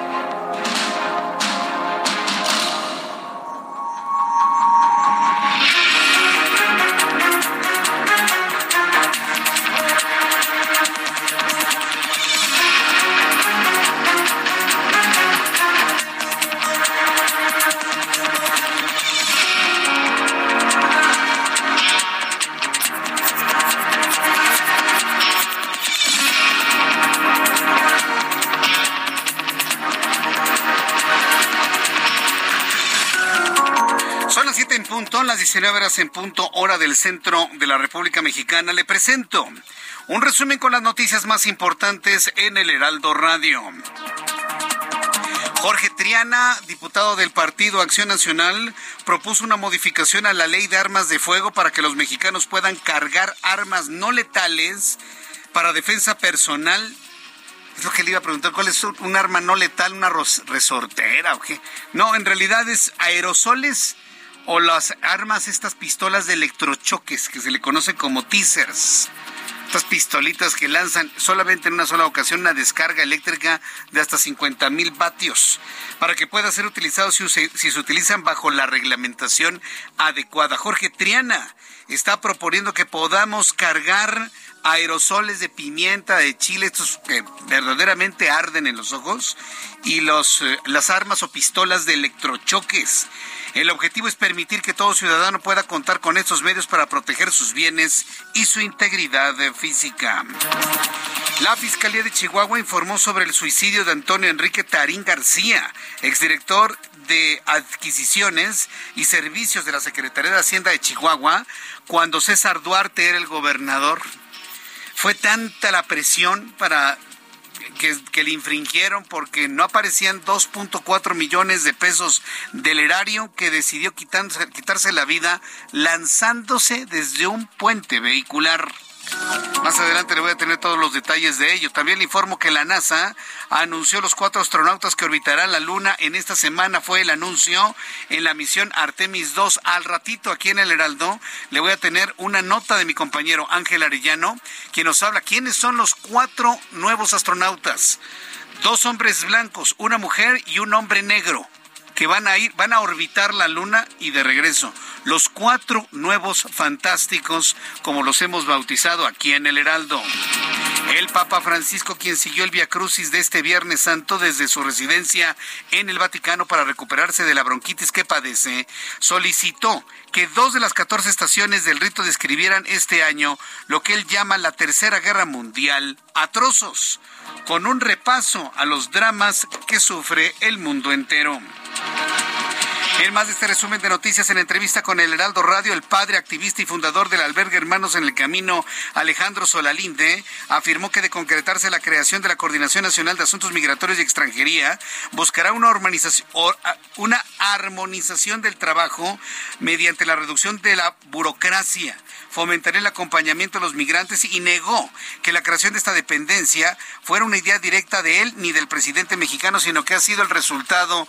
Las 19 horas en punto, hora del centro de la República Mexicana, le presento un resumen con las noticias más importantes en el Heraldo Radio. Jorge Triana, diputado del Partido Acción Nacional, propuso una modificación a la ley de armas de fuego para que los mexicanos puedan cargar armas no letales para defensa personal. Es lo que le iba a preguntar, ¿cuál es un arma no letal? ¿Una resortera o qué? No, en realidad es aerosoles o las armas, estas pistolas de electrochoques que se le conocen como teasers. Estas pistolitas que lanzan solamente en una sola ocasión una descarga eléctrica de hasta 50 mil vatios para que pueda ser utilizado si, si se utilizan bajo la reglamentación adecuada. Jorge Triana está proponiendo que podamos cargar aerosoles de pimienta, de chile, estos que verdaderamente arden en los ojos, y los, eh, las armas o pistolas de electrochoques. El objetivo es permitir que todo ciudadano pueda contar con estos medios para proteger sus bienes y su integridad física. La Fiscalía de Chihuahua informó sobre el suicidio de Antonio Enrique Tarín García, exdirector de adquisiciones y servicios de la Secretaría de Hacienda de Chihuahua, cuando César Duarte era el gobernador. Fue tanta la presión para que, le infringieron porque no aparecían 2.4 millones de pesos del erario que decidió quitarse, quitarse la vida lanzándose desde un puente vehicular. Más adelante le voy a tener todos los detalles de ello. También le informo que la NASA anunció los cuatro astronautas que orbitarán la Luna. En esta semana fue el anuncio en la misión Artemis 2. Al ratito aquí en el Heraldo le voy a tener una nota de mi compañero Ángel Arellano, quien nos habla quiénes son los cuatro nuevos astronautas. Dos hombres blancos, una mujer y un hombre negro que van a ir, van a orbitar la Luna y de regreso. Los cuatro nuevos fantásticos, como los hemos bautizado aquí en el Heraldo. El Papa Francisco, quien siguió el Via Crucis de este Viernes Santo desde su residencia en el Vaticano para recuperarse de la bronquitis que padece, solicitó que dos de las 14 estaciones del rito describieran este año lo que él llama la Tercera Guerra Mundial a trozos, con un repaso a los dramas que sufre el mundo entero. En más de este resumen de noticias, en entrevista con el Heraldo Radio, el padre, activista y fundador del albergue Hermanos en el Camino, Alejandro Solalinde, afirmó que de concretarse la creación de la Coordinación Nacional de Asuntos Migratorios y Extranjería, buscará una, una armonización del trabajo mediante la reducción de la burocracia fomentará el acompañamiento a los migrantes y negó que la creación de esta dependencia fuera una idea directa de él ni del presidente mexicano, sino que ha sido el resultado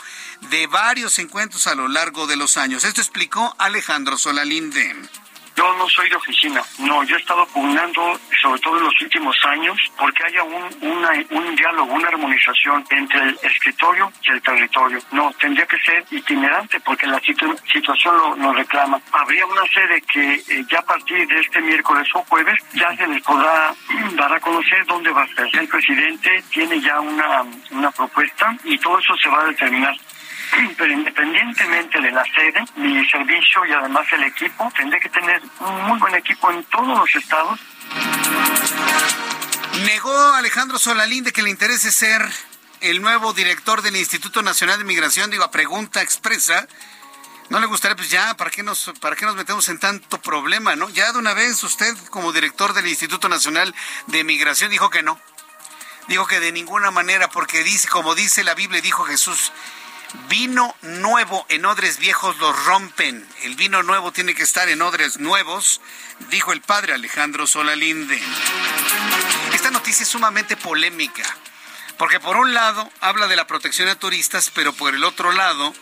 de varios encuentros a lo largo de los años. Esto explicó Alejandro Solalinde. Yo no soy de oficina, no, yo he estado pugnando, sobre todo en los últimos años, porque haya un, un diálogo, una armonización entre el escritorio y el territorio. No, tendría que ser itinerante porque la situación lo, reclama. Habría una sede que eh, ya a partir de este miércoles o jueves ya se les podrá (clears throat) dar a conocer dónde va a ser. El presidente tiene ya una, una propuesta y todo eso se va a determinar pero independientemente de la sede, mi servicio y además el equipo, tendré que tener un muy buen equipo en todos los estados. Negó Alejandro Solalín de que le interese ser el nuevo director del Instituto Nacional de Migración, digo, a pregunta expresa. No le gustaría, pues ya, ¿para qué, nos, ¿para qué nos metemos en tanto problema, no? Ya de una vez usted, como director del Instituto Nacional de Migración, dijo que no. Dijo que de ninguna manera, porque dice, como dice la Biblia, dijo Jesús, Vino nuevo en odres viejos los rompen. El vino nuevo tiene que estar en odres nuevos, dijo el padre Alejandro Solalinde. Esta noticia es sumamente polémica, porque por un lado habla de la protección a turistas, pero por el otro lado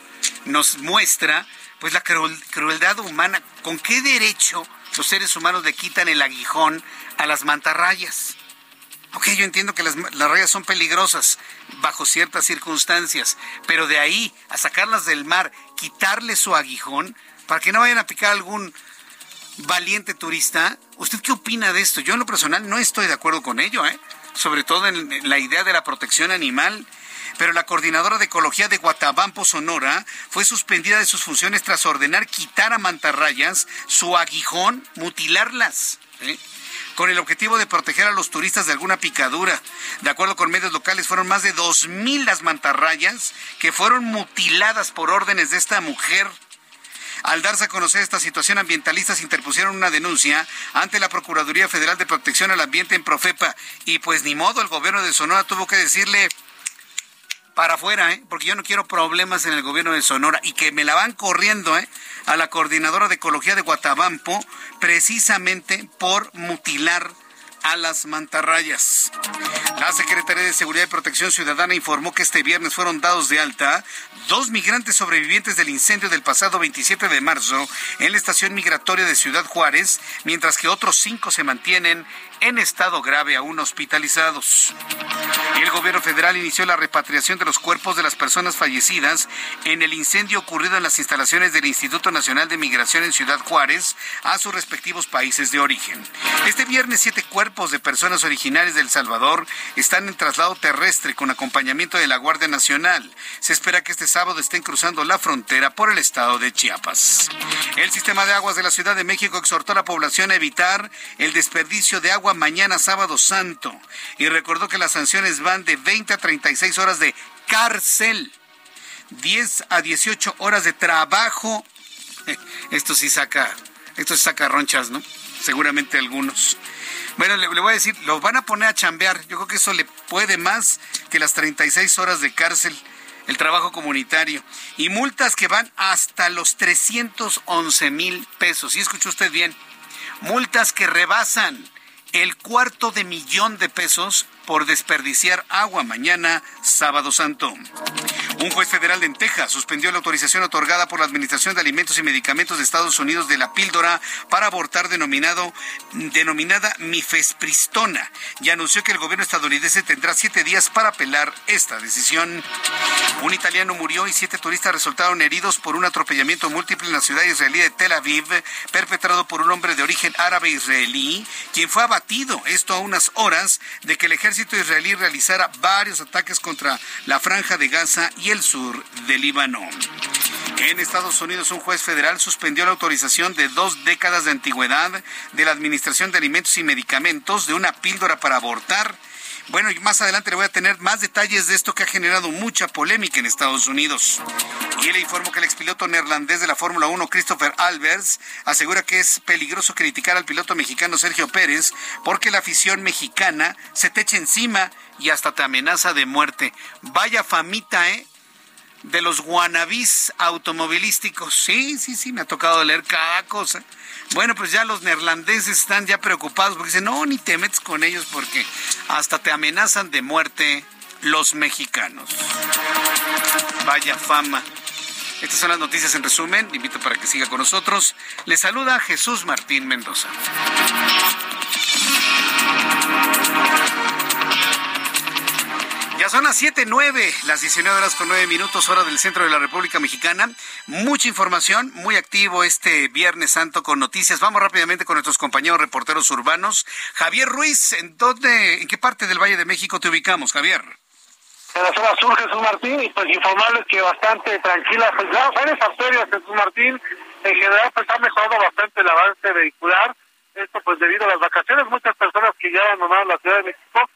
nos muestra pues la crueldad humana. ¿Con qué derecho los seres humanos le quitan el aguijón a las mantarrayas? Ok, yo entiendo que las, rayas son peligrosas bajo ciertas circunstancias, pero de ahí a sacarlas del mar, quitarle su aguijón, para que no vayan a picar algún valiente turista, ¿usted qué opina de esto? Yo en lo personal no estoy de acuerdo con ello, ¿eh? sobre todo en la idea de la protección animal. Pero la coordinadora de ecología de Guatabampo, Sonora, fue suspendida de sus funciones tras ordenar quitar a mantarrayas su aguijón, mutilarlas. ¿eh? Con el objetivo de proteger a los turistas de alguna picadura. De acuerdo con medios locales, fueron más de 2.000 las mantarrayas que fueron mutiladas por órdenes de esta mujer. Al darse a conocer esta situación, ambientalistas interpusieron una denuncia ante la Procuraduría Federal de Protección al Ambiente en Profepa. Y pues ni modo, el gobierno de Sonora tuvo que decirle para afuera, ¿eh? porque yo no quiero problemas en el gobierno de Sonora y que me la van corriendo, ¿eh? a la coordinadora de ecología de Guatabampo precisamente por mutilar a las mantarrayas. La Secretaría de Seguridad y Protección Ciudadana informó que este viernes fueron dados de alta dos migrantes sobrevivientes del incendio del pasado 27 de marzo en la estación migratoria de Ciudad Juárez, mientras que otros cinco se mantienen en estado grave aún hospitalizados. El gobierno federal inició la repatriación de los cuerpos de las personas fallecidas en el incendio ocurrido en las instalaciones del Instituto Nacional de Migración en Ciudad Juárez a sus respectivos países de origen. Este viernes siete cuerpos de personas originarias de El Salvador están en traslado terrestre con acompañamiento de la Guardia Nacional. Se espera que este sábado estén cruzando la frontera por el estado de Chiapas. El sistema de aguas de la Ciudad de México exhortó a la población a evitar el desperdicio de agua mañana sábado santo y recordó que las sanciones van de 20 a 36 horas de cárcel, 10 a 18 horas de trabajo. (laughs) Esto sí saca, esto saca ronchas, ¿no? Seguramente algunos. Bueno, le, le, voy a decir, los van a poner a chambear. Yo creo que eso le puede más que las 36 horas de cárcel, el trabajo comunitario. Y multas que van hasta los 311 mil pesos. ¿Sí escuchó usted bien? Multas que rebasan el cuarto de millón de pesos por desperdiciar agua mañana, sábado santo. Un juez federal en Texas suspendió la autorización otorgada por la Administración de Alimentos y Medicamentos de Estados Unidos de la píldora para abortar denominado, denominada mifespristona y anunció que el gobierno estadounidense tendrá siete días para apelar esta decisión. Un italiano murió y siete turistas resultaron heridos por un atropellamiento múltiple en la ciudad israelí de Tel Aviv, perpetrado por un hombre de origen árabe israelí, quien fue abatido, esto a unas horas de que el ejército israelí realizara varios ataques contra la franja de Gaza y el sur de Líbano. En Estados Unidos, un juez federal suspendió la autorización de dos décadas de antigüedad de la Administración de Alimentos y Medicamentos de una píldora para abortar. Bueno, y más adelante le voy a tener más detalles de esto que ha generado mucha polémica en Estados Unidos. Y le informo que el expiloto neerlandés de la Fórmula 1, Christopher Albers, asegura que es peligroso criticar al piloto mexicano Sergio Pérez porque la afición mexicana se te echa encima y hasta te amenaza de muerte. Vaya famita, ¿eh? De los guanabís automovilísticos. Sí, sí, sí, me ha tocado leer cada cosa. Bueno, pues ya los neerlandeses están ya preocupados porque dicen, no, ni te metes con ellos porque hasta te amenazan de muerte los mexicanos. Vaya fama. Estas son las noticias en resumen. invito para que siga con nosotros. Le saluda Jesús Martín Mendoza. Ya son las 7.09, las 19 horas con 9 minutos, hora del centro de la República Mexicana. Mucha información, muy activo este Viernes Santo con noticias. Vamos rápidamente con nuestros compañeros reporteros urbanos. Javier Ruiz, ¿en, dónde, ¿en qué parte del Valle de México te ubicamos, Javier? en la zona sur, Jesús Martín, y pues informarles que bastante tranquila, pues ya varias arterias, Jesús Martín, en general pues ha mejorado bastante el avance vehicular, esto pues debido a las vacaciones, muchas personas que ya abandonaron la Ciudad de México,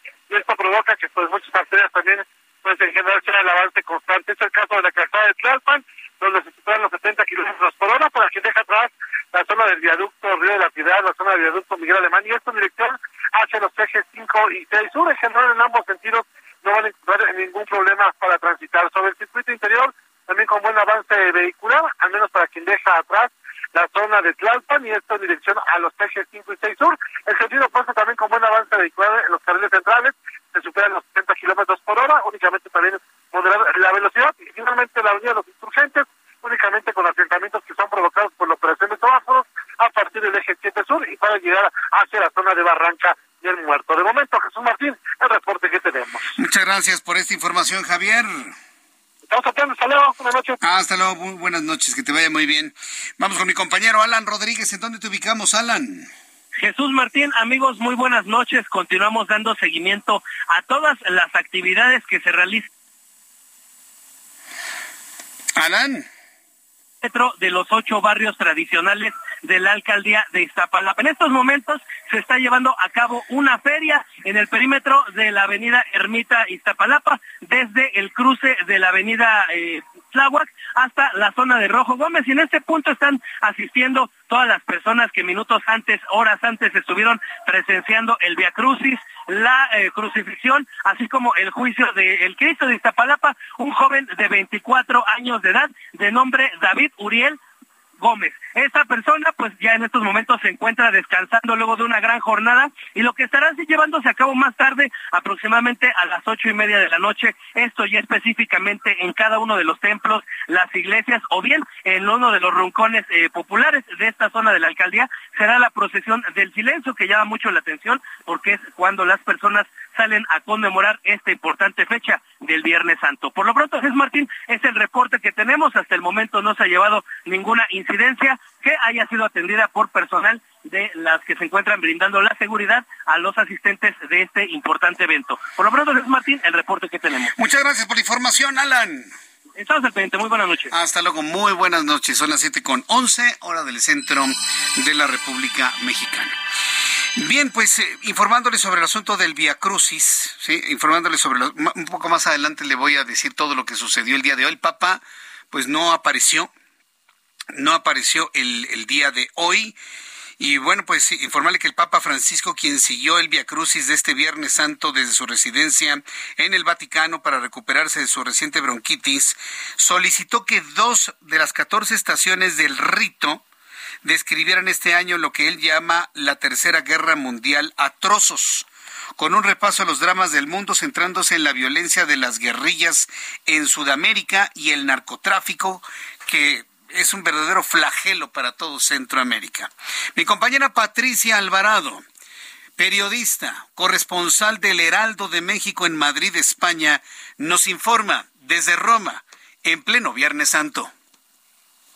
provoca que pues muchas arterias también pues en general sea el avance constante, es el caso de la calzada de Tlalpan, donde se superan los 70 kilómetros por hora, por aquí deja atrás la zona del viaducto Río de la Piedad, la zona del viaducto Miguel Alemán, y esto en dirección hacia los ejes 5 y 6 sur, en general en ambos sentidos no van a encontrar ningún problema para transitar. Sobre el circuito interior, también con buen avance vehicular, al menos para quien deja atrás la zona de Tlalpan y esto en dirección a los ejes 5 y 6 sur. El sentido opuesto también con buen avance vehicular en los carriles centrales, se superan los 70 kilómetros por hora, únicamente también moderar la velocidad y finalmente la avenida de los insurgentes, únicamente con asentamientos que son provocados por la operación de semáforos a partir del eje 7 sur y para llegar hacia la zona de Barranca el muerto. De momento, Jesús Martín, el reporte que tenemos. Muchas gracias por esta información, Javier. Estamos atentos, hasta luego, buenas noches. Hasta luego, muy buenas noches, que te vaya muy bien. Vamos con mi compañero Alan Rodríguez, ¿en dónde te ubicamos, Alan? Jesús Martín, amigos, muy buenas noches. Continuamos dando seguimiento a todas las actividades que se realizan. Alan. De los ocho barrios tradicionales de la alcaldía de Iztapalapa. En estos momentos se está llevando a cabo una feria en el perímetro de la avenida Ermita Iztapalapa, desde el cruce de la avenida eh, Tláhuac hasta la zona de Rojo Gómez. Y en este punto están asistiendo todas las personas que minutos antes, horas antes, estuvieron presenciando el Via Crucis, la eh, crucifixión, así como el juicio del Cristo de Iztapalapa, un joven de 24 años de edad, de nombre David Uriel Gómez. Esta persona pues ya en estos momentos se encuentra descansando luego de una gran jornada y lo que estará llevándose a cabo más tarde, aproximadamente a las ocho y media de la noche, esto ya específicamente en cada uno de los templos, las iglesias o bien en uno de los roncones eh, populares de esta zona de la alcaldía, será la procesión del silencio que llama mucho la atención porque es cuando las personas salen a conmemorar esta importante fecha del Viernes Santo. Por lo pronto, Jesús Martín, es el reporte que tenemos. Hasta el momento no se ha llevado ninguna incidencia que haya sido atendida por personal de las que se encuentran brindando la seguridad a los asistentes de este importante evento. Por lo pronto, Jesús Martín, el reporte que tenemos. Muchas gracias por la información, Alan. Estamos al pendiente. Muy buenas noches. Hasta luego. Muy buenas noches. Son las siete con once, hora del centro de la República Mexicana. Bien, pues eh, informándole sobre el asunto del Via Crucis, ¿sí? informándole sobre un poco más adelante le voy a decir todo lo que sucedió el día de hoy. El Papa, pues no apareció, no apareció el, el día de hoy. Y bueno, pues informarle que el Papa Francisco, quien siguió el Via Crucis de este Viernes Santo desde su residencia en el Vaticano para recuperarse de su reciente bronquitis, solicitó que dos de las 14 estaciones del rito describieran este año lo que él llama la Tercera Guerra Mundial a trozos con un repaso a los dramas del mundo centrándose en la violencia de las guerrillas en Sudamérica y el narcotráfico que es un verdadero flagelo para todo Centroamérica. Mi compañera Patricia Alvarado, periodista, corresponsal del Heraldo de México en Madrid, España, nos informa desde Roma, en pleno Viernes Santo.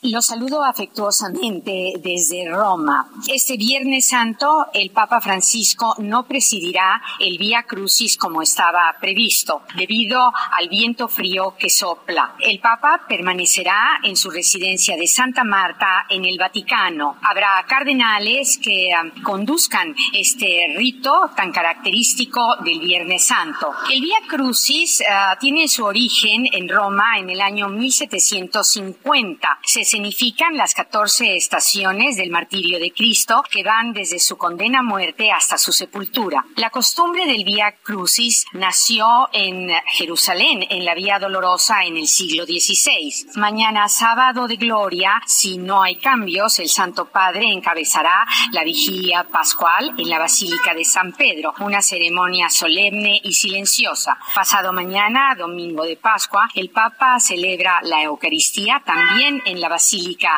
Lo saludo afectuosamente desde Roma. Este Viernes Santo, el Papa Francisco no presidirá el Vía Crucis como estaba previsto, debido al viento frío que sopla. El Papa permanecerá en su residencia de Santa Marta en el Vaticano. Habrá cardenales que um, conduzcan este rito tan característico del Viernes Santo. El Vía Crucis uh, tiene su origen en Roma en el año 1750. Se significan las 14 estaciones del martirio de Cristo que van desde su condena a muerte hasta su sepultura. La costumbre del Vía Crucis nació en Jerusalén, en la Vía Dolorosa en el siglo XVI. Mañana sábado de gloria, si no hay cambios, el Santo Padre encabezará la vigilia pascual en la Basílica de San Pedro, una ceremonia solemne y silenciosa. Pasado mañana, domingo de Pascua, el Papa celebra la Eucaristía también en la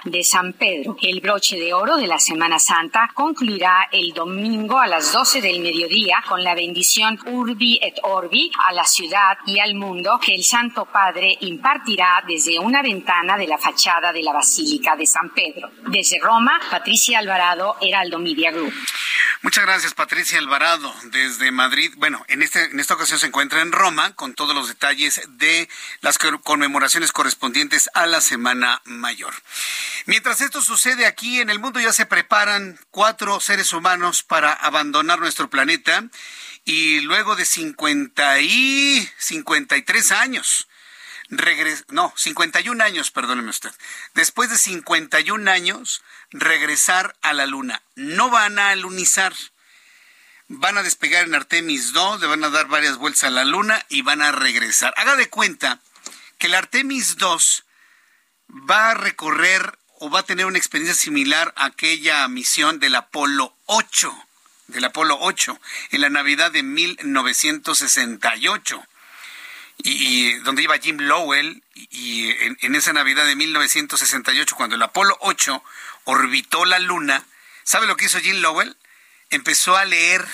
de San Pedro. El broche de oro de la Semana Santa concluirá el domingo a las 12 del mediodía con la bendición Urbi et Orbi a la ciudad y al mundo que el Santo Padre impartirá desde una ventana de la fachada de la Basílica de San Pedro. Desde Roma, Patricia Alvarado, Heraldo Media Group. Muchas gracias, Patricia Alvarado, desde Madrid. Bueno, en, este, en esta ocasión se encuentra en Roma con todos los detalles de las conmemoraciones correspondientes a la Semana Mayor. Mientras esto sucede aquí en el mundo, ya se preparan cuatro seres humanos para abandonar nuestro planeta y luego de 50 y 53 años regres no, 51 años, perdóneme usted. Después de 51 años, regresar a la Luna. No van a alunizar. Van a despegar en Artemis 2, le van a dar varias vueltas a la Luna y van a regresar. Haga de cuenta que el Artemis 2 va a recorrer o va a tener una experiencia similar a aquella misión del Apolo 8, del Apolo 8, en la Navidad de 1968 y, donde iba Jim Lowell y, en, esa Navidad de 1968 cuando el Apolo 8 orbitó la Luna, ¿sabe lo que hizo Jim Lowell? Empezó a leer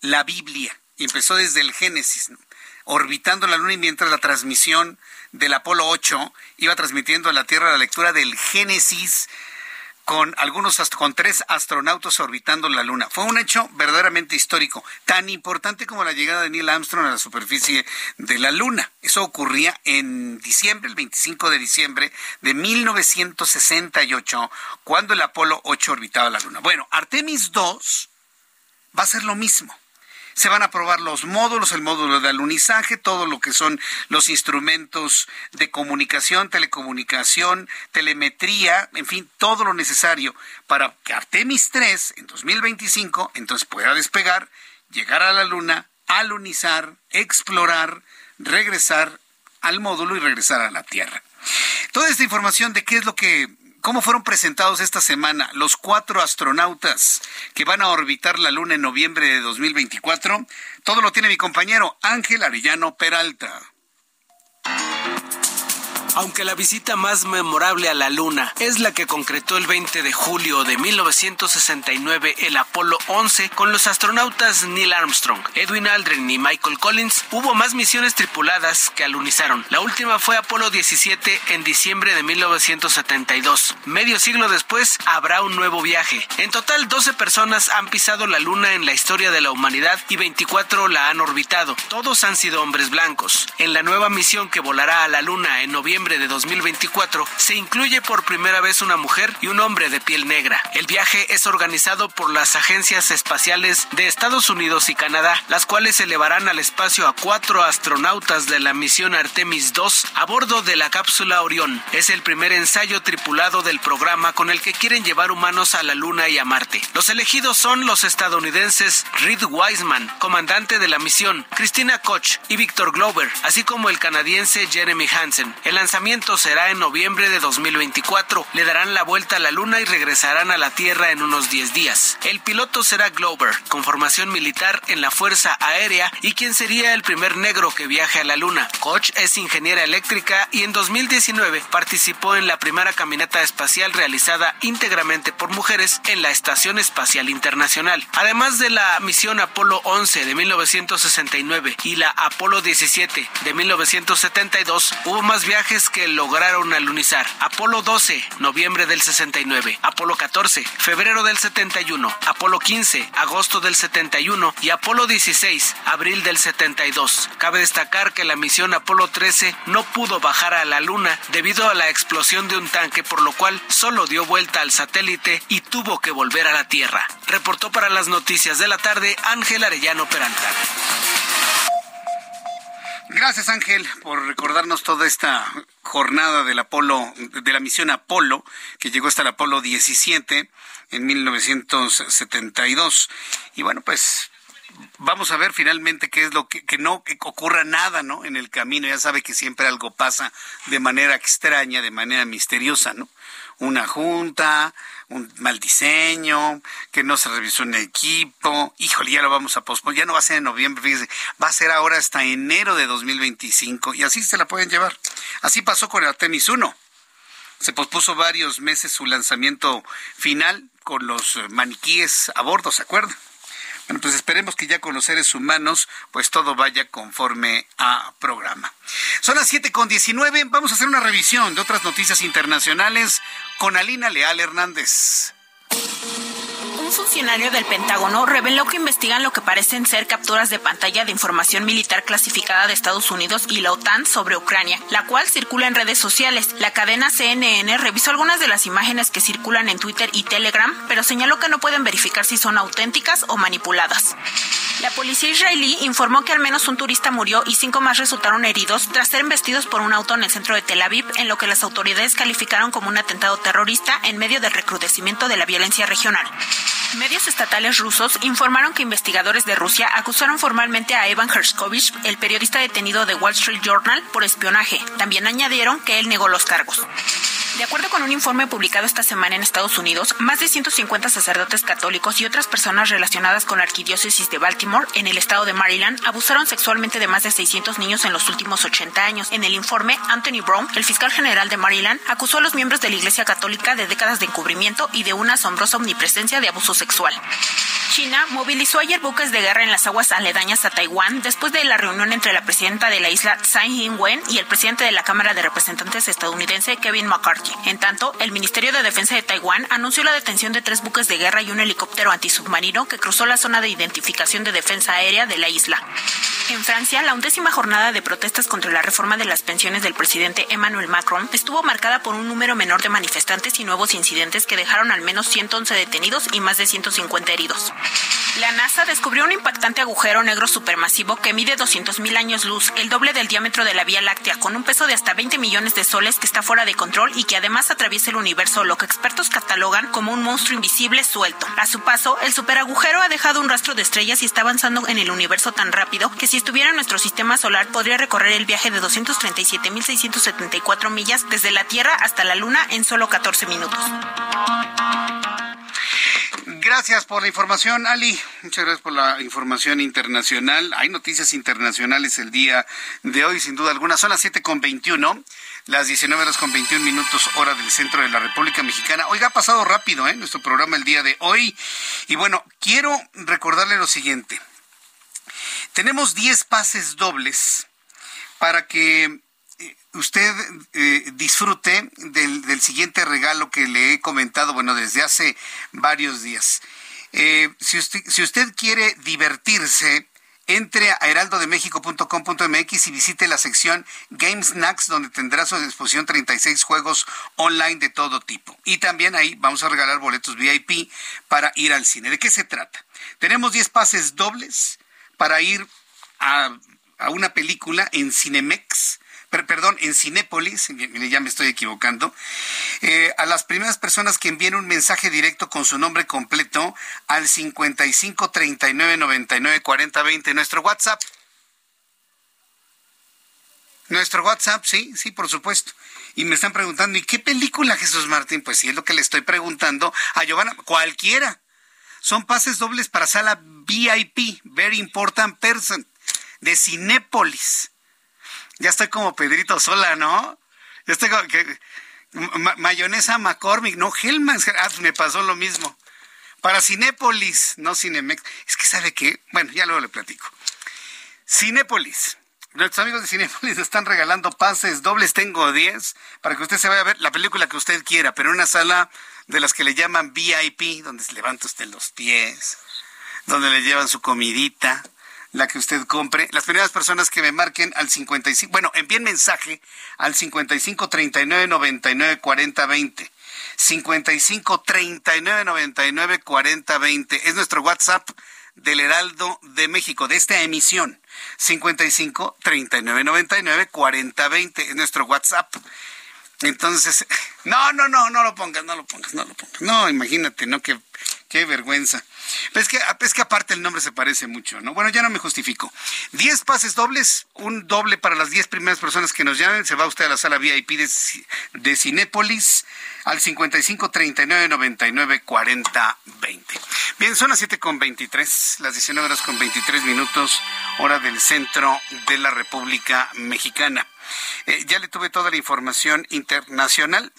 la Biblia y empezó desde el Génesis, orbitando la Luna y mientras la transmisión del Apolo 8 iba transmitiendo a la Tierra la lectura del Génesis con algunos con tres astronautas orbitando la Luna. Fue un hecho verdaderamente histórico, tan importante como la llegada de Neil Armstrong a la superficie de la Luna. Eso ocurría en diciembre, el 25 de diciembre de 1968, cuando el Apolo 8 orbitaba la Luna. Bueno, Artemis 2 va a ser lo mismo se van a probar los módulos, el módulo de alunizaje, todo lo que son los instrumentos de comunicación, telecomunicación, telemetría, en fin, todo lo necesario para que Artemis 3 en 2025 entonces pueda despegar, llegar a la Luna, alunizar, explorar, regresar al módulo y regresar a la Tierra. Toda esta información de qué es lo que ¿Cómo fueron presentados esta semana los cuatro astronautas que van a orbitar la Luna en noviembre de 2024? Todo lo tiene mi compañero Ángel Arellano Peralta. Aunque la visita más memorable a la Luna es la que concretó el 20 de julio de 1969 el Apolo 11 con los astronautas Neil Armstrong, Edwin Aldrin y Michael Collins, hubo más misiones tripuladas que alunizaron. La última fue Apolo 17 en diciembre de 1972. Medio siglo después habrá un nuevo viaje. En total, 12 personas han pisado la Luna en la historia de la humanidad y 24 la han orbitado. Todos han sido hombres blancos. En la nueva misión que volará a la Luna en noviembre de 2024 se incluye por primera vez una mujer y un hombre de piel negra. El viaje es organizado por las agencias espaciales de Estados Unidos y Canadá, las cuales elevarán al espacio a cuatro astronautas de la misión Artemis 2 a bordo de la cápsula Orión. Es el primer ensayo tripulado del programa con el que quieren llevar humanos a la Luna y a Marte. Los elegidos son los estadounidenses Reed Wiseman, comandante de la misión, Christina Koch y Victor Glover, así como el canadiense Jeremy Hansen. El lanzamiento será en noviembre de 2024. Le darán la vuelta a la Luna y regresarán a la Tierra en unos 10 días. El piloto será Glover, con formación militar en la Fuerza Aérea y quien sería el primer negro que viaje a la Luna. Koch es ingeniera eléctrica y en 2019 participó en la primera caminata espacial realizada íntegramente por mujeres en la Estación Espacial Internacional. Además de la misión Apolo 11 de 1969 y la Apolo 17 de 1972, hubo más viajes que lograron alunizar. Apolo 12, noviembre del 69. Apolo 14, febrero del 71. Apolo 15, agosto del 71. Y Apolo 16, abril del 72. Cabe destacar que la misión Apolo 13 no pudo bajar a la Luna debido a la explosión de un tanque, por lo cual solo dio vuelta al satélite y tuvo que volver a la Tierra. Reportó para las noticias de la tarde Ángel Arellano Peralta. Gracias Ángel por recordarnos toda esta jornada del Apolo, de la misión Apolo, que llegó hasta el Apolo 17 en 1972. Y bueno, pues vamos a ver finalmente qué es lo que, que no que ocurra nada, ¿no? En el camino. Ya sabe que siempre algo pasa de manera extraña, de manera misteriosa, ¿no? una junta, un mal diseño, que no se revisó un equipo. Híjole, ya lo vamos a posponer. Ya no va a ser en noviembre, fíjese. Va a ser ahora hasta enero de 2025. Y así se la pueden llevar. Así pasó con el Artemis 1. Se pospuso varios meses su lanzamiento final con los maniquíes a bordo, ¿se acuerdan? Bueno, pues esperemos que ya con los seres humanos, pues todo vaya conforme a programa. Son las siete con diecinueve. Vamos a hacer una revisión de otras noticias internacionales con Alina Leal Hernández un funcionario del Pentágono reveló que investigan lo que parecen ser capturas de pantalla de información militar clasificada de Estados Unidos y la OTAN sobre Ucrania, la cual circula en redes sociales. La cadena CNN revisó algunas de las imágenes que circulan en Twitter y Telegram, pero señaló que no pueden verificar si son auténticas o manipuladas. La policía israelí informó que al menos un turista murió y cinco más resultaron heridos tras ser embestidos por un auto en el centro de Tel Aviv, en lo que las autoridades calificaron como un atentado terrorista en medio del recrudecimiento de la violencia regional. Medios estatales rusos informaron que investigadores de Rusia acusaron formalmente a Evan Herskovich, el periodista detenido de Wall Street Journal, por espionaje. También añadieron que él negó los cargos. De acuerdo con un informe publicado esta semana en Estados Unidos, más de 150 sacerdotes católicos y otras personas relacionadas con la arquidiócesis de Baltimore en el estado de Maryland abusaron sexualmente de más de 600 niños en los últimos 80 años. En el informe, Anthony Brown, el fiscal general de Maryland, acusó a los miembros de la Iglesia Católica de décadas de encubrimiento y de una asombrosa omnipresencia de abuso sexual. China movilizó ayer buques de guerra en las aguas aledañas a Taiwán después de la reunión entre la presidenta de la isla Tsai Ing-wen y el presidente de la Cámara de Representantes estadounidense Kevin McCarthy. En tanto, el Ministerio de Defensa de Taiwán anunció la detención de tres buques de guerra y un helicóptero antisubmarino que cruzó la zona de identificación de defensa aérea de la isla. En Francia, la undécima jornada de protestas contra la reforma de las pensiones del presidente Emmanuel Macron estuvo marcada por un número menor de manifestantes y nuevos incidentes que dejaron al menos 111 detenidos y más de 150 heridos. La NASA descubrió un impactante agujero negro supermasivo que mide 200.000 años luz, el doble del diámetro de la Vía Láctea, con un peso de hasta 20 millones de soles que está fuera de control y que además atraviesa el universo, lo que expertos catalogan como un monstruo invisible suelto. A su paso, el superagujero ha dejado un rastro de estrellas y está avanzando en el universo tan rápido que si estuviera en nuestro sistema solar podría recorrer el viaje de 237.674 millas desde la Tierra hasta la Luna en solo 14 minutos. Gracias por la información, Ali. Muchas gracias por la información internacional. Hay noticias internacionales el día de hoy, sin duda alguna. Son las siete con 21, las 19 horas con 21 minutos, hora del centro de la República Mexicana. Oiga, ha pasado rápido, ¿eh? Nuestro programa el día de hoy. Y bueno, quiero recordarle lo siguiente. Tenemos 10 pases dobles para que usted eh, disfrute del, siguiente regalo que le he comentado, bueno, desde hace varios días. Eh, si, usted, quiere divertirse, entre a heraldodemexico.com.mx y visite la sección Game Snacks, donde tendrá a su disposición 36 juegos online de todo tipo. Y también ahí vamos a regalar boletos VIP para ir al cine. ¿De qué se trata? Tenemos 10 pases dobles para ir a, a una película en Cinemex perdón, en Cinépolis, ya me estoy equivocando, eh, a las primeras personas que envíen un mensaje directo con su nombre completo al 55 39 99 40 20, nuestro WhatsApp. Nuestro WhatsApp, sí, sí, por supuesto. Y me están preguntando, ¿y qué película, Jesús Martín? Pues sí, es lo que le estoy preguntando a Giovanna. Cualquiera. Son pases dobles para sala VIP, Very Important Person, de Cinépolis. Ya estoy como Pedrito Sola, ¿no? Ya estoy como que mayonesa McCormick, no Hellman, ah, me pasó lo mismo. Para Cinépolis, no Cinemex. Es que sabe qué, bueno, ya luego le platico. Cinépolis, Nuestros amigos de Cinepolis (laughs) están regalando pases dobles, tengo 10, para que usted se vaya a ver la película que usted quiera, pero en una sala de las que le llaman VIP, donde se levanta usted los pies, donde le llevan su comidita, la que usted compre. Las primeras personas que me marquen al 55, bueno, envíen mensaje al 55 39 99 40 20. 55 39 99 40 20 es nuestro WhatsApp del Heraldo de México, de esta emisión. 55 39 99 40 20 es nuestro WhatsApp. Entonces, (laughs) no, no, no, no lo pongas, no lo pongas, no lo pongas. No, imagínate, ¿no? Qué, qué vergüenza. Es que, es que aparte el nombre se parece mucho, ¿no? Bueno, ya no me justifico. Diez pases dobles, un doble para las diez primeras personas que nos llamen. Se va usted a la sala VIP de, de Cinépolis al 55 39 99 40 20. Bien, son las 7 con 23, las 19 horas con 23 minutos, hora del centro de la República Mexicana. Eh, ya le tuve toda la información internacional.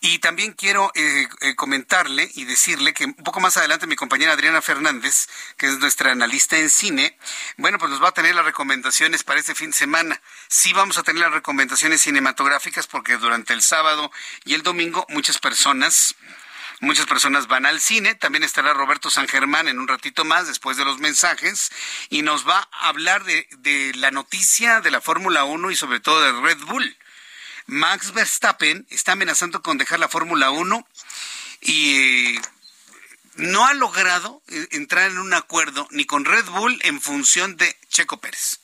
Y también quiero eh, eh, comentarle y decirle que un poco más adelante mi compañera Adriana Fernández, que es nuestra analista en cine, bueno, pues nos va a tener las recomendaciones para este fin de semana. Sí vamos a tener las recomendaciones cinematográficas porque durante el sábado y el domingo muchas personas Muchas personas van al cine. También estará Roberto San Germán en un ratito más, después de los mensajes, y nos va a hablar de, la noticia de la Fórmula 1 y sobre todo de Red Bull. Max Verstappen está amenazando con dejar la Fórmula 1 y eh, no ha logrado eh, entrar en un acuerdo ni con Red Bull en función de Checo Pérez.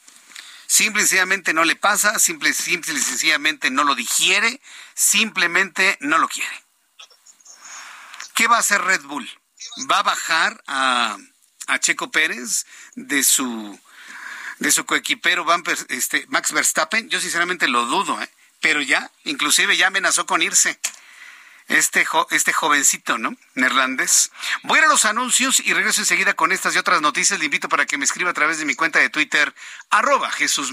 Simple y sencillamente no le pasa, simple, simple y sencillamente no lo digiere, simplemente no lo quiere. ¿Qué va a hacer Red Bull? ¿Va a bajar a, Checo Pérez de su de su coequipero este, Max Verstappen? Yo sinceramente lo dudo, ¿eh? pero ya, inclusive ya amenazó con irse. Este, este jovencito, ¿no? Neerlandés. Voy a a los anuncios y regreso enseguida con estas y otras noticias. Le invito para que me escriba a través de mi cuenta de Twitter, arroba Jesús.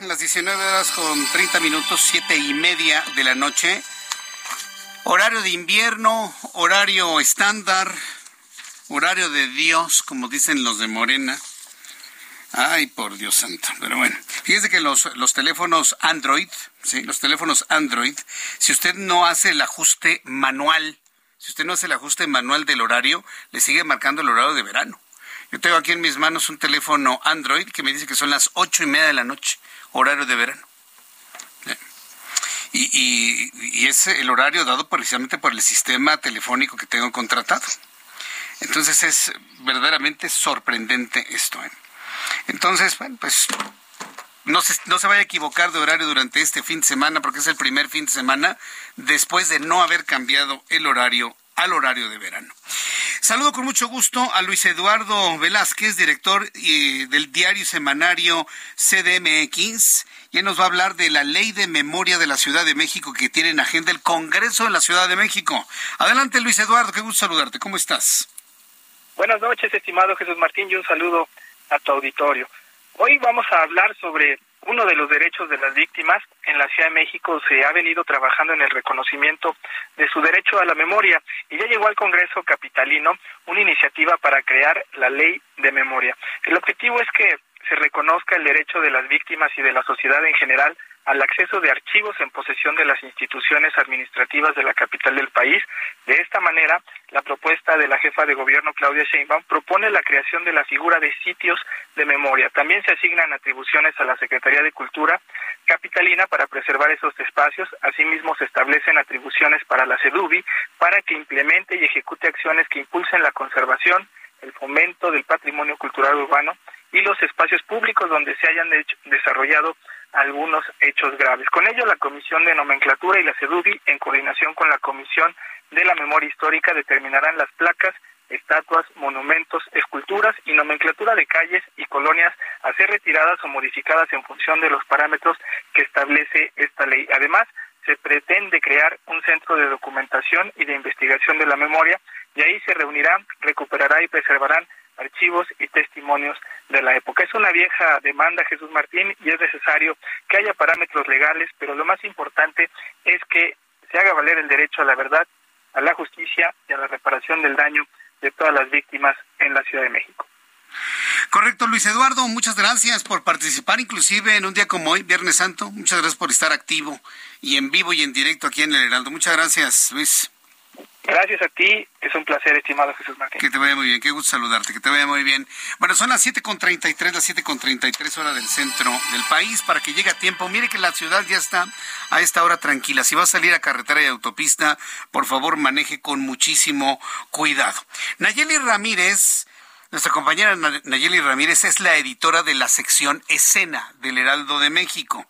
Las 19 horas con 30 minutos, siete y media de la noche. Horario de invierno, horario estándar, horario de Dios, como dicen los de Morena. Ay, por Dios santo. Pero bueno, fíjese que los, los teléfonos Android, ¿sí? los teléfonos Android, si usted no hace el ajuste manual, si usted no hace el ajuste manual del horario, le sigue marcando el horario de verano. Yo tengo aquí en mis manos un teléfono Android que me dice que son las ocho y media de la noche, horario de verano y, es el horario dado precisamente por el sistema telefónico que tengo contratado. Entonces es verdaderamente sorprendente esto. ¿eh? Entonces, bueno, pues no se, no se vaya a equivocar de horario durante este fin de semana porque es el primer fin de semana después de no haber cambiado el horario al horario de verano. Saludo con mucho gusto a Luis Eduardo Velázquez, director del diario semanario CDMX, y él nos va a hablar de la ley de memoria de la Ciudad de México que tiene en agenda el Congreso de la Ciudad de México. Adelante, Luis Eduardo, qué gusto saludarte. ¿Cómo estás? Buenas noches, estimado Jesús Martín, y un saludo a tu auditorio. Hoy vamos a hablar sobre uno de los derechos de las víctimas. En la Ciudad de México se ha venido trabajando en el reconocimiento de su derecho a la memoria y ya llegó al Congreso Capitalino una iniciativa para crear la ley de memoria. El objetivo es que se reconozca el derecho de las víctimas y de la sociedad en general al acceso de archivos en posesión de las instituciones administrativas de la capital del país. De esta manera, la propuesta de la jefa de gobierno Claudia Sheinbaum propone la creación de la figura de sitios de memoria. También se asignan atribuciones a la Secretaría de Cultura capitalina para preservar esos espacios. Asimismo, se establecen atribuciones para la CEDUBI para que implemente y ejecute acciones que impulsen la conservación, el fomento del patrimonio cultural urbano y los espacios públicos donde se hayan desarrollado algunos hechos graves. Con ello, la Comisión de Nomenclatura y la CEDUDI, en coordinación con la Comisión de la Memoria Histórica, determinarán las placas, estatuas, monumentos, esculturas y nomenclatura de calles y colonias a ser retiradas o modificadas en función de los parámetros que establece esta ley. Además, se pretende crear un centro de documentación y de investigación de la memoria y ahí se reunirá, recuperará y preservarán archivos y testimonios de la época. Es una vieja demanda, Jesús Martín, y es necesario que haya parámetros legales, pero lo más importante es que se haga valer el derecho a la verdad, a la justicia y a la reparación del daño de todas las víctimas en la Ciudad de México. Correcto, Luis Eduardo, muchas gracias por participar, inclusive en un día como hoy, Viernes Santo. Muchas gracias por estar activo y en vivo y en directo aquí en el Heraldo. Muchas gracias, Luis. Gracias a ti, es un placer, estimado Jesús Martín. Que te vaya muy bien, qué gusto saludarte, que te vaya muy bien. Bueno, son las 7.33, las 7.33 horas del centro del país, para que llegue a tiempo. Mire que la ciudad ya está a esta hora tranquila. Si va a salir a carretera y autopista, por favor maneje con muchísimo cuidado. Nayeli Ramírez nuestra compañera Nayeli Ramírez es la editora de la sección Escena del Heraldo de México.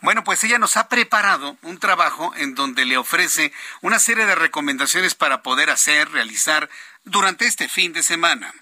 Bueno, pues ella nos ha preparado un trabajo en donde le ofrece una serie de recomendaciones para poder hacer, realizar durante este fin de semana.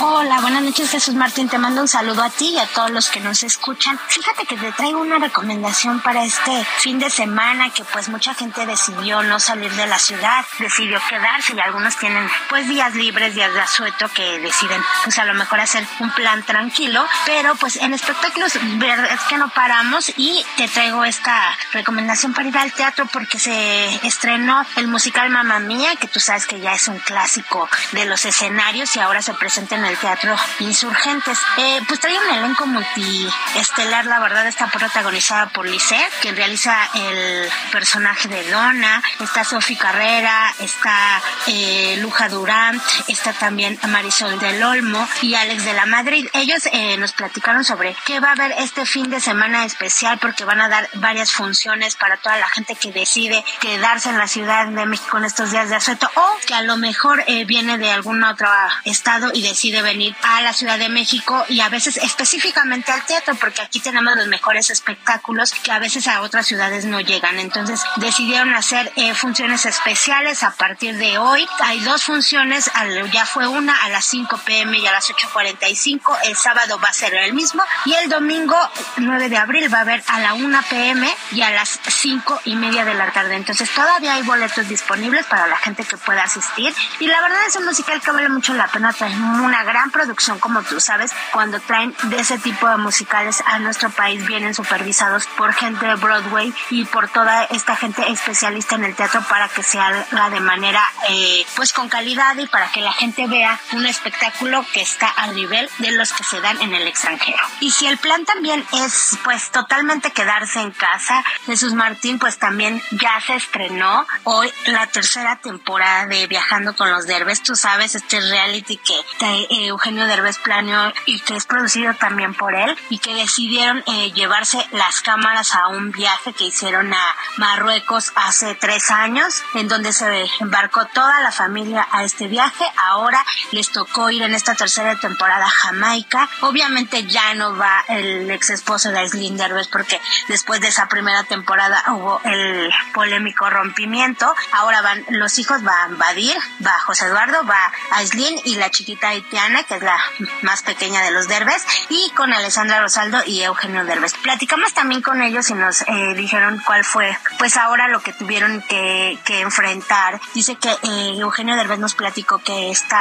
Hola, buenas noches Jesús Martín, te mando un saludo a ti y a todos los que nos escuchan. Fíjate que te traigo una recomendación para este fin de semana que pues mucha gente decidió no salir de la ciudad, decidió quedarse y algunos tienen pues días libres, días de asueto que deciden pues a lo mejor hacer un plan tranquilo, pero pues en espectáculos es que no paramos y te traigo esta recomendación para ir al teatro porque se estrenó el musical Mamma Mía, que tú sabes que ya es un clásico de los escenarios y ahora se presenta en el Teatro Insurgentes. Eh, pues trae un elenco multiestelar, la verdad está protagonizada por Lisette, quien realiza el personaje de Donna, está Sofi Carrera, está eh, Luja Durant, está también Marisol del Olmo y Alex de la Madrid. Ellos eh, nos platicaron sobre qué va a haber este fin de semana especial porque van a dar varias funciones para toda la gente que decide quedarse en la Ciudad de México en estos días de asueto o que a lo mejor viene de algún otro estado y decide venir a la Ciudad de México y a veces específicamente al teatro, porque aquí tenemos los mejores espectáculos que a veces a otras ciudades no llegan. Entonces decidieron hacer eh, funciones especiales a partir de hoy. Hay dos funciones, ya fue una a las 5 pm y a las 8.45. El sábado va a ser el mismo y el domingo 9 de abril va a haber a la 1 pm y a las 5 y media de la tarde. Entonces todavía hay boletos disponibles para la gente que pueda asistir y la verdad es un musical que vale mucho la pena, trae una gran producción, como tú sabes, cuando traen de ese tipo de musicales a nuestro país, vienen supervisados por gente de Broadway y por toda esta gente especialista en el teatro para que se haga de manera, eh, pues con calidad y para que la gente vea un espectáculo que está al nivel de los que se dan en el extranjero. Y si el plan también es, pues, totalmente quedarse en casa, Jesús Martín, pues también ya se estrenó hoy la tercera temporada de Viajando con los Derbes. Tú sabes, este reality que te, Eugenio Derbez planeó y que es producido también por él y que decidieron eh, llevarse las cámaras a un viaje que hicieron a Marruecos hace tres años en donde se embarcó toda la familia a este viaje. Ahora les tocó ir en esta tercera temporada a Jamaica. Obviamente ya no va el ex esposo de Aislinn Derbez porque después de esa primera temporada hubo el polémico rompimiento. Ahora van los hijos, va Badir, va José Eduardo, va Aislinn y la chiquita Haitiana que es la más pequeña de los Derbez, y con Alessandra Rosaldo y Eugenio Derbez. Platicamos también con ellos y nos eh, dijeron cuál fue, pues ahora lo que tuvieron que, enfrentar. Dice que eh, Eugenio Derbez nos platicó que esta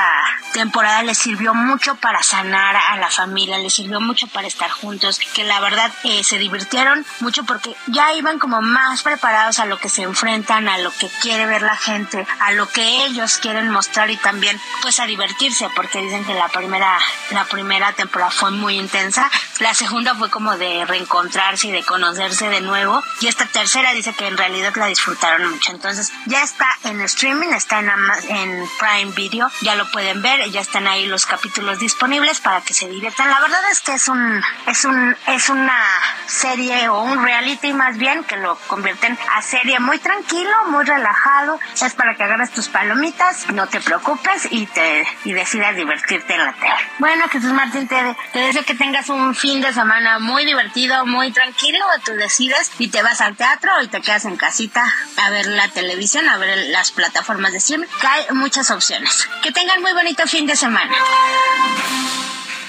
temporada le sirvió mucho para sanar a la familia, le sirvió mucho para estar juntos, que la verdad eh, se divirtieron mucho porque ya iban como más preparados a lo que se enfrentan, a lo que quiere ver la gente, a lo que ellos quieren mostrar y también pues a divertirse, porque dicen que la primera, la primera temporada fue muy intensa, la segunda fue como de reencontrarse y de conocerse de nuevo, y esta tercera dice que en realidad la disfrutaron mucho. Entonces ya está en streaming, está en, en Prime Video, ya lo pueden ver, ya están ahí los capítulos disponibles para que se diviertan. La verdad es que es un, es un, es una serie o un reality más bien que lo convierten a serie muy tranquilo, muy relajado, es para que agarres tus palomitas, no te preocupes y te y decidas divertirte la tele. Bueno, Jesús Martín, te, te deseo que tengas un fin de semana muy divertido, muy tranquilo. Tú decides y te vas al teatro y te quedas en casita a ver la televisión, a ver las plataformas de streaming. Que hay muchas opciones. Que tengan muy bonito fin de semana.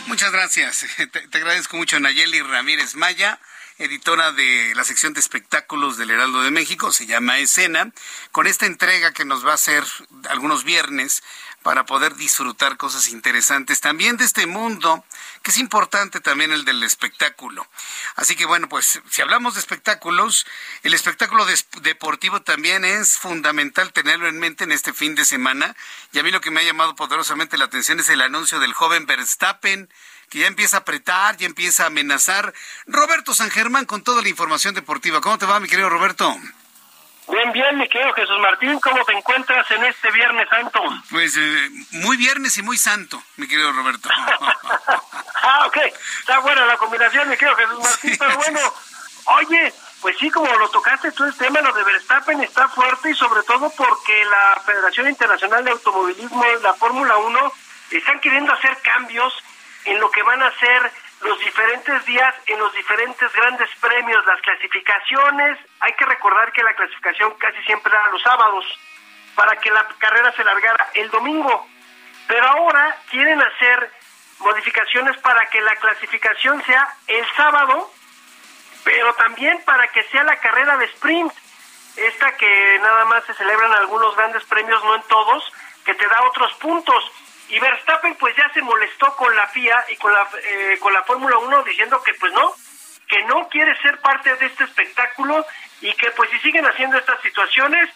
Muchas gracias. (laughs) Te, te agradezco mucho, Nayeli Ramírez Maya editora de la sección de espectáculos del Heraldo de México, se llama Escena, con esta entrega que nos va a hacer algunos viernes para poder disfrutar cosas interesantes también de este mundo, que es importante también el del espectáculo. Así que bueno, pues si hablamos de espectáculos, el espectáculo deportivo también es fundamental tenerlo en mente en este fin de semana. Y a mí lo que me ha llamado poderosamente la atención es el anuncio del joven Verstappen que ya empieza a apretar, ya empieza a amenazar. Roberto San Germán con toda la información deportiva. ¿Cómo te va, mi querido Roberto? Bien, bien, mi querido Jesús Martín, ¿cómo te encuentras en este Viernes Santo? Pues eh, muy viernes y muy santo, mi querido Roberto. (laughs) ah, ok, está buena la combinación, mi querido Jesús Martín, pero bueno, oye, pues sí, como lo tocaste tú el tema, lo de Verstappen está fuerte y sobre todo porque la Federación Internacional de Automovilismo, la Fórmula 1, están queriendo hacer cambios en lo que van a ser los diferentes días en los diferentes grandes premios, las clasificaciones. Hay que recordar que la clasificación casi siempre era los sábados para que la carrera se largara el domingo. Pero ahora quieren hacer modificaciones para que la clasificación sea el sábado, pero también para que sea la carrera de sprint, esta que nada más se celebran algunos grandes premios, no en todos, que te da otros puntos. Y Verstappen pues ya se molestó con la FIA y con la, eh, con la Fórmula 1 diciendo que pues no, que no quiere ser parte de este espectáculo y que pues si siguen haciendo estas situaciones,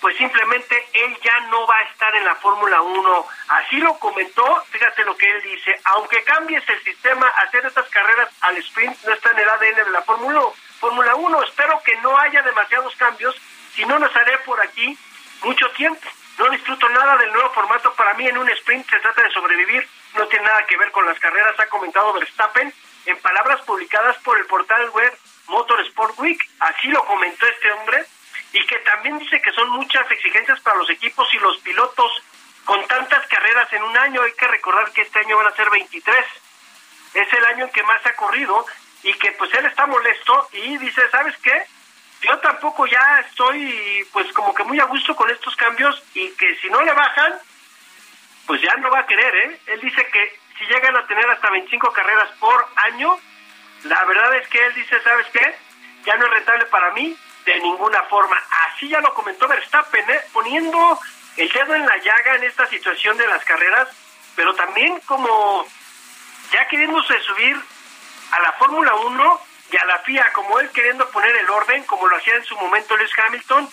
pues simplemente él ya no va a estar en la Fórmula 1. Así lo comentó, fíjate lo que él dice, aunque cambies el sistema, hacer estas carreras al sprint no está en el ADN de la Fórmula Fórmula 1. Espero que no haya demasiados cambios, si no nos haré por aquí mucho tiempo. No disfruto nada del nuevo formato. Para mí en un sprint se trata de sobrevivir. No tiene nada que ver con las carreras, ha comentado Verstappen en palabras publicadas por el portal web Motorsport Week. Así lo comentó este hombre. Y que también dice que son muchas exigencias para los equipos y los pilotos con tantas carreras en un año. Hay que recordar que este año van a ser 23. Es el año en que más ha corrido y que pues él está molesto y dice, ¿sabes qué? Yo tampoco ya estoy pues como que muy a gusto con estos cambios y que si no le bajan, pues ya no va a querer, ¿eh? Él dice que si llegan a tener hasta 25 carreras por año, la verdad es que él dice, ¿sabes qué? Ya no es rentable para mí de ninguna forma. Así ya lo comentó Verstappen, ¿eh? poniendo el dedo en la llaga en esta situación de las carreras, pero también como ya queriéndose subir a la Fórmula 1 y a la FIA como él queriendo poner el orden, como lo hacía en su momento Lewis Hamilton,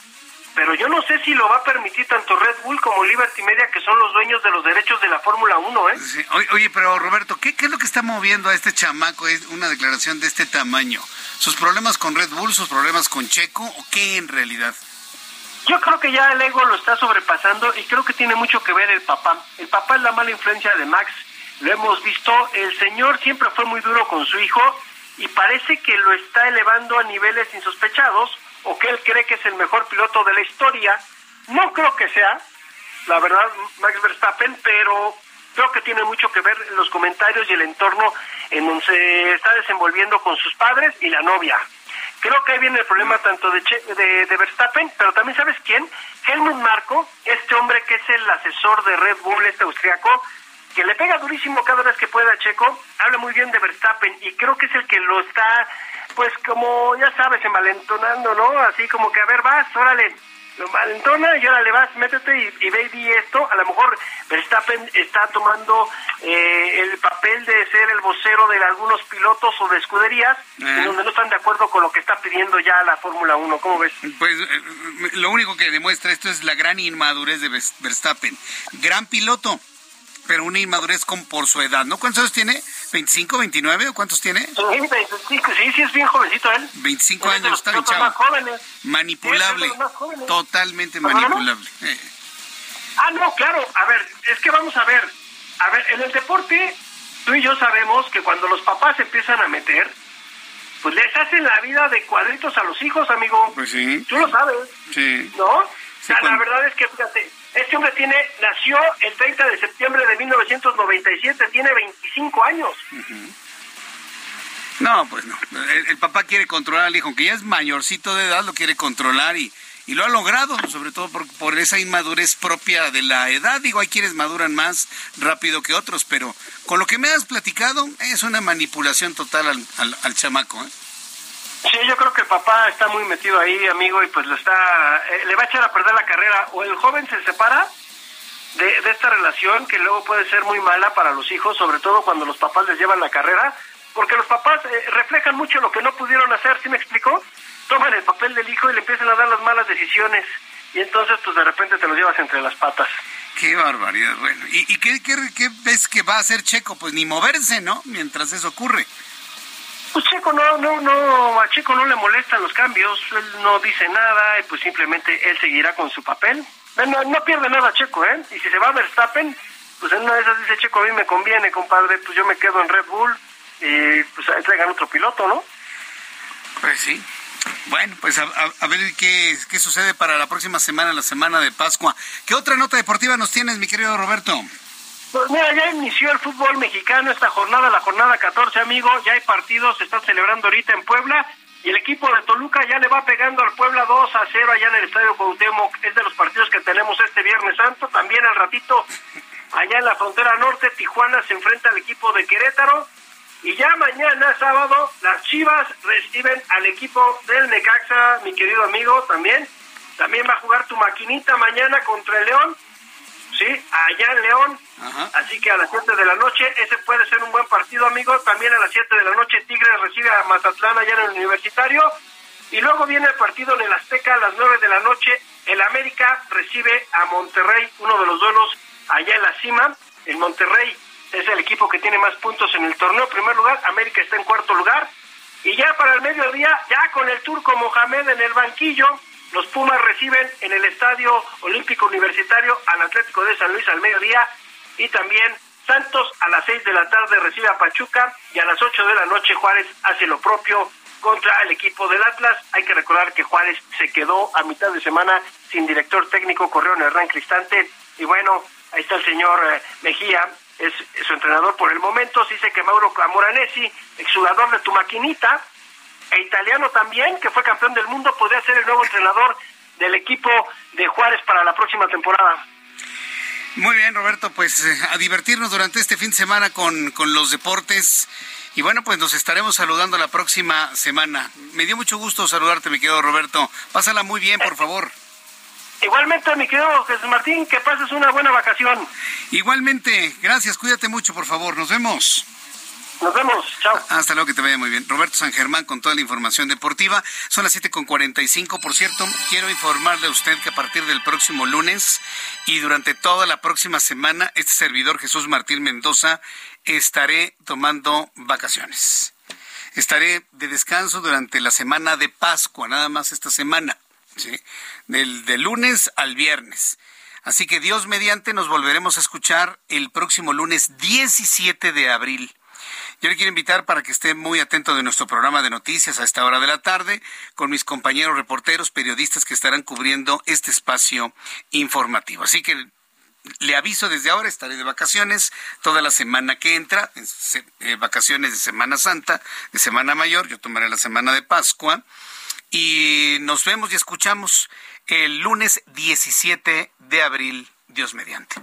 pero yo no sé si lo va a permitir tanto Red Bull como Liberty Media, que son los dueños de los derechos de la Fórmula 1, ¿eh? Oye, pero Roberto, ¿qué, ¿qué, es lo que está moviendo a este chamaco? ¿Es una declaración de este tamaño? ¿Sus problemas con Red Bull, sus problemas con Checo o qué en realidad? Yo creo que ya el ego lo está sobrepasando y creo que tiene mucho que ver el papá. El papá es la mala influencia de Max, lo hemos visto. El señor siempre fue muy duro con su hijo y parece que lo está elevando a niveles insospechados o que él cree que es el mejor piloto de la historia. No creo que sea, la verdad, Max Verstappen, pero creo que tiene mucho que ver los comentarios y el entorno en donde se está desenvolviendo con sus padres y la novia. Creo que ahí viene el problema tanto de, de, de, Verstappen, pero también sabes quién, Helmut Marco, este hombre que es el asesor de Red Bull, este austriaco, que le pega durísimo cada vez que pueda Checo, habla muy bien de Verstappen y creo que es el que lo está, pues como ya sabes, envalentonando, ¿no? Así como que, a ver, vas, órale, lo envalentona y ahora le vas, métete y, ve y esto. A lo mejor Verstappen está tomando eh, el papel de ser el vocero de algunos pilotos o de escuderías, en donde no están de acuerdo con lo que está pidiendo ya la Fórmula 1. ¿Cómo ves? Pues eh, lo único que demuestra esto es la gran inmadurez de Verstappen. Gran piloto pero una inmadurez con por su edad, ¿no? ¿Cuántos años tiene? ¿25, 29 o cuántos tiene? Sí, sí, sí, es bien jovencito él. 25 años, está bien chavo. Manipulable, totalmente manipulable. Eh. Ah, no, claro, a ver, es que vamos a ver, a ver, en el deporte, tú y yo sabemos que cuando los papás empiezan a meter, pues les hacen la vida de cuadritos a los hijos, amigo. Pues sí. Tú lo sabes. Sí. ¿No? o sea, la verdad es que, fíjate, Este hombre tiene, nació el 30 de septiembre de 1997, tiene 25 años. No, pues no. El, papá quiere controlar al hijo, aunque ya es mayorcito de edad, lo quiere controlar y, y lo ha logrado, sobre todo por, por, esa inmadurez propia de la edad. Digo, hay quienes maduran más rápido que otros, pero con lo que me has platicado es una manipulación total al, al, chamaco. ¿eh? Sí, yo creo que el papá está muy metido ahí, amigo, y pues lo está, eh, le va a echar a perder la carrera. O el joven se separa de, esta relación que luego puede ser muy mala para los hijos, sobre todo cuando los papás les llevan la carrera porque los papás eh, reflejan mucho lo que no pudieron hacer, ¿sí me explicó? Toman el papel del hijo y le empiezan a dar las malas decisiones y entonces pues de repente te los llevas entre las patas. Qué barbaridad, bueno. ¿Y, qué, qué, ves que va a hacer Checo? Pues ni moverse, ¿no? Mientras eso ocurre. Pues Checo no, no, no, a Checo no le molestan los cambios, él no dice nada y pues simplemente él seguirá con su papel. No, no pierde nada Checo, ¿eh? Y si se va a Verstappen, pues en una de esas dice Checo, a mí me conviene, compadre, pues yo me quedo en Red Bull, y pues traigan otro piloto, ¿no? Pues sí. Bueno, pues a, ver qué, qué, sucede para la próxima semana, la semana de Pascua. ¿Qué otra nota deportiva nos tienes, mi querido Roberto? Pues mira, ya inició el fútbol mexicano esta jornada, la jornada 14, amigo. Ya hay partidos, se están celebrando ahorita en Puebla. Y el equipo de Toluca ya le va pegando al Puebla 2 a 0 allá en el Estadio Cuauhtémoc. Es de los partidos que tenemos este Viernes Santo. También al ratito, allá en la frontera norte, Tijuana se enfrenta al equipo de Querétaro. Y ya mañana, sábado, las Chivas reciben al equipo del Necaxa, mi querido amigo, también. También va a jugar tu maquinita mañana contra el León, ¿sí? Allá en León. Así que a las 7 de la noche, ese puede ser un buen partido, amigo. También a las 7 de la noche, Tigres recibe a Mazatlán allá en el Universitario. Y luego viene el partido en el Azteca a las 9 de la noche. El América recibe a Monterrey, uno de los duelos allá en la cima. En Monterrey es el equipo que tiene más puntos en el torneo. primer lugar, América está en cuarto lugar. Y ya para el mediodía, ya con el turco Mohamed en el banquillo, los Pumas reciben en el Estadio Olímpico Universitario al Atlético de San Luis al mediodía y también Santos a las seis de la tarde recibe a Pachuca y a las ocho de la noche Juárez hace lo propio contra el equipo del Atlas. Hay que recordar que Juárez se quedó a mitad de semana sin director técnico, corrió en rank Cristante y bueno, ahí está el señor eh, Mejía es, su entrenador por el momento. Se dice que Mauro Camoranesi, exjugador de tu maquinita, e italiano también, que fue campeón del mundo, podría ser el nuevo entrenador del equipo de Juárez para la próxima temporada. Muy bien, Roberto, pues eh, a divertirnos durante este fin de semana con, con los deportes. Y bueno, pues nos estaremos saludando la próxima semana. Me dio mucho gusto saludarte, mi querido Roberto. Pásala muy bien, por favor. Igualmente, mi querido Jesús Martín, que pases una buena vacación. Igualmente, gracias, cuídate mucho, por favor, nos vemos. Nos vemos, chao. Hasta luego, que te vaya muy bien. Roberto San Germán con toda la información deportiva. Son las 7.45, por cierto. Quiero informarle a usted que a partir del próximo lunes y durante toda la próxima semana, este servidor Jesús Martín Mendoza estaré tomando vacaciones. Estaré de descanso durante la semana de Pascua, nada más esta semana. ¿sí? Del, de lunes al viernes. Así que Dios mediante nos volveremos a escuchar el próximo lunes 17 de abril. Yo le quiero invitar para que esté muy atento de nuestro programa de noticias a esta hora de la tarde con mis compañeros reporteros, periodistas que estarán cubriendo este espacio informativo. Así que le aviso desde ahora, estaré de vacaciones toda la semana que entra, eh, vacaciones de Semana Santa, de Semana Mayor, yo tomaré la semana de Pascua y nos vemos y escuchamos el lunes 17 de abril, Dios mediante.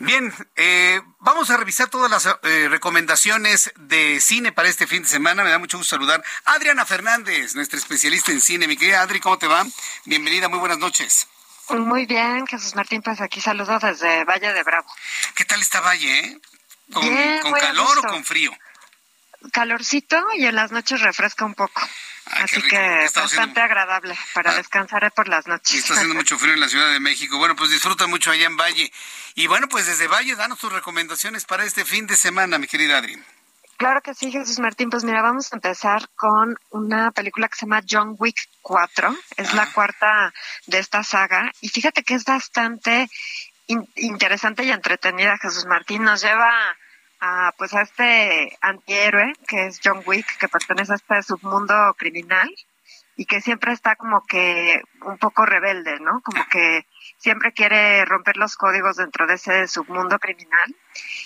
Bien, eh, vamos a revisar todas las eh, recomendaciones de cine para este fin de semana. Me da mucho gusto saludar a Adriana Fernández, nuestra especialista en cine. Mi querida Adri, ¿cómo te va? Bienvenida, muy buenas noches. Muy bien, Jesús Martín, pues aquí saludo desde Valle de Bravo. ¿Qué tal está Valle? Eh? ¿Con, calor o con frío? Calorcito y en las noches refresca un poco. Así que bastante agradable para ah. descansar por las noches. está haciendo mucho frío en la Ciudad de México. Bueno, pues disfruta mucho allá en Valle. Y bueno, pues desde Valle, danos tus recomendaciones para este fin de semana, mi querida Adri. Claro que sí, Jesús Martín. Pues mira, vamos a empezar con una película que se llama John Wick 4. Es la cuarta de esta saga. Y fíjate que es bastante interesante y entretenida, Jesús Martín. Nos lleva a pues a este antihéroe que es John Wick que pertenece a este submundo criminal y que siempre está como que un poco rebelde, ¿no? Como que siempre quiere romper los códigos dentro de ese submundo criminal.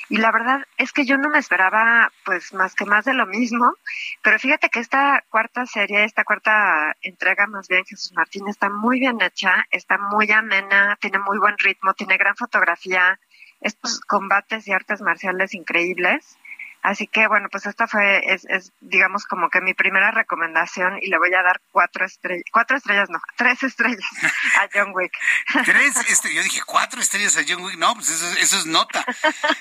Y la verdad es que yo no me esperaba pues más que más de lo mismo, pero fíjate que esta cuarta serie, esta cuarta entrega más bien Jesús Martín está muy bien hecha, está muy amena, tiene muy buen ritmo, tiene gran fotografía, estos combates y artes marciales increíbles. Así que bueno, pues esta fue, es, es digamos como que mi primera recomendación y le voy a dar cuatro estrellas, cuatro estrellas no, (laughs) tres estrellas a John Wick. Tres, este, yo dije cuatro estrellas a John Wick, no, pues eso, eso es nota.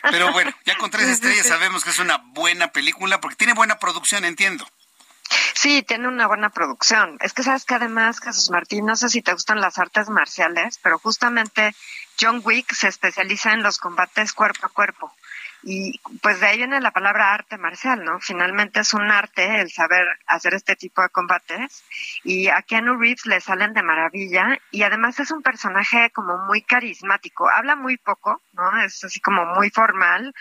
Pero bueno, ya con tres estrellas sabemos que es una buena película porque tiene buena producción, entiendo. Sí, tiene una buena producción. Es que sabes que además, Jesús Martín, no sé si te gustan las artes marciales, pero justamente John Wick se especializa en los combates cuerpo a cuerpo. Y pues de ahí viene la palabra arte marcial, ¿no? Finalmente es un arte el saber hacer este tipo de combates. Y a Keanu Reeves le salen de maravilla. Y además es un personaje como muy carismático. Habla muy poco, ¿no? Es así como muy formal,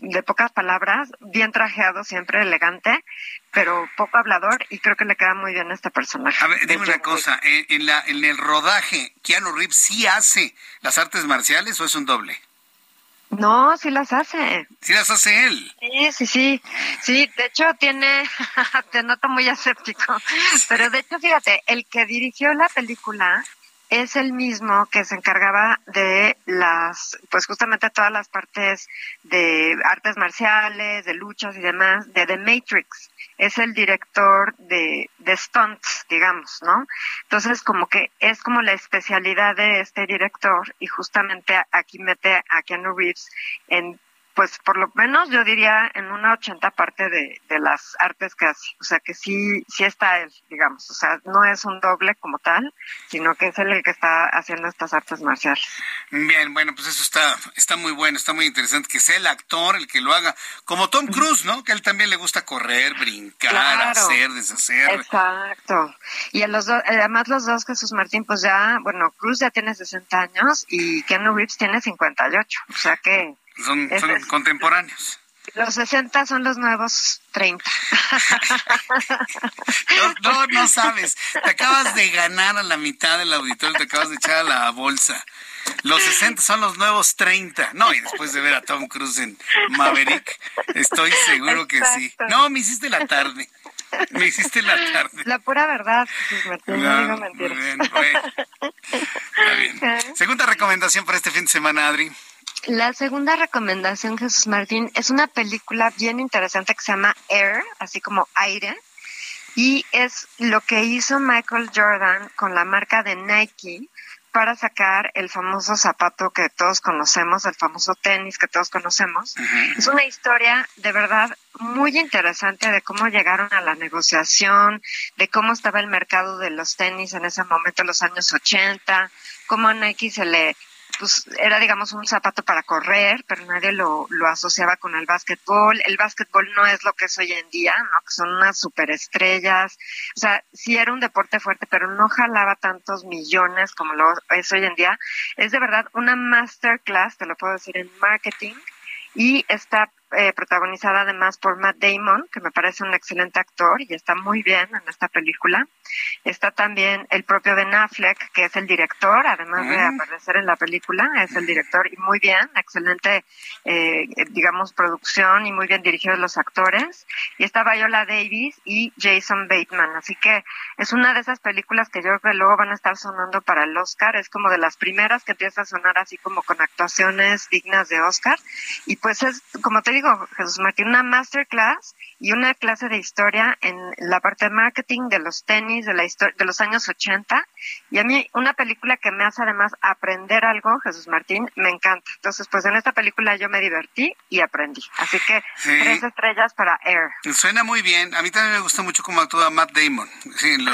de pocas palabras, bien trajeado, siempre elegante, pero poco hablador y creo que le queda muy bien a este personaje. A ver, dime una cosa, ¿en, la, en el rodaje, ¿Keanu Reeves sí hace las artes marciales o es un doble? No, sí las hace. Sí las hace él. Sí, sí, sí. Sí, de hecho tiene, (laughs) te noto muy aséptico, (laughs) pero de hecho fíjate, el que dirigió la película es el mismo que se encargaba de las, pues justamente todas las partes de artes marciales, de luchas y demás, de The Matrix. Es el director de, de stunts, digamos, ¿no? Entonces, como que es como la especialidad de este director y justamente aquí mete a Keanu Reeves en pues por lo menos yo diría en una ochenta parte de, de las artes que hace. O sea que sí, sí está él, digamos. O sea, no es un doble como tal, sino que es él el que está haciendo estas artes marciales. Bien, bueno, pues eso está, está muy bueno, está muy interesante. Que sea el actor el que lo haga. Como Tom Cruise, ¿no? Que a él también le gusta correr, brincar, claro. hacer, deshacer. Exacto. Y a los dos, además los dos, Jesús Martín, pues ya, bueno, Cruz ya tiene 60 años y Keanu Reeves tiene 58. O sea que son, son es, contemporáneos. Los 60 son los nuevos 30. (laughs) no, no, no sabes. Te acabas de ganar a la mitad del auditorio, te acabas de echar a la bolsa. Los 60 son los nuevos 30. No, y después de ver a Tom Cruise en Maverick, estoy seguro que sí. No, me hiciste la tarde. Me hiciste la tarde. La pura verdad, Jesús Martín, no, no digo mentiras. Bien, bueno. Está bien. (laughs) Segunda recomendación para este fin de semana, Adri. La segunda recomendación, Jesús Martín, es una película bien interesante que se llama Air, así como aire, y es lo que hizo Michael Jordan con la marca de Nike para sacar el famoso zapato que todos conocemos, el famoso tenis que todos conocemos. Uh -huh. Es una historia de verdad muy interesante de cómo llegaron a la negociación, de cómo estaba el mercado de los tenis en ese momento, en los años 80, cómo a Nike se le pues era digamos un zapato para correr, pero nadie lo, lo asociaba con el básquetbol. El básquetbol no es lo que es hoy en día, ¿no? Que son unas superestrellas. O sea, sí era un deporte fuerte, pero no jalaba tantos millones como lo es hoy en día. Es de verdad una masterclass, te lo puedo decir, en marketing. Y está eh, protagonizada además por Matt Damon, que me parece un excelente actor y está muy bien en esta película. Está también el propio Ben Affleck, que es el director, además de aparecer en la película, es el director y muy bien, excelente, eh, digamos, producción y muy bien dirigidos los actores. Y está Viola Davis y Jason Bateman, así que es una de esas películas que yo creo que luego van a estar sonando para el Oscar, es como de las primeras que empieza a sonar así como con actuaciones dignas de Oscar. Y pues es, como te digo, Jesús Martín, una masterclass y una clase de historia en la parte de marketing de los tenis de la de los años 80 y a mí una película que me hace además aprender algo, Jesús Martín, me encanta. Entonces, pues en esta película yo me divertí y aprendí. Así que sí. tres estrellas para Air. Suena muy bien. A mí también me gusta mucho cómo actúa Matt Damon. Sí, lo,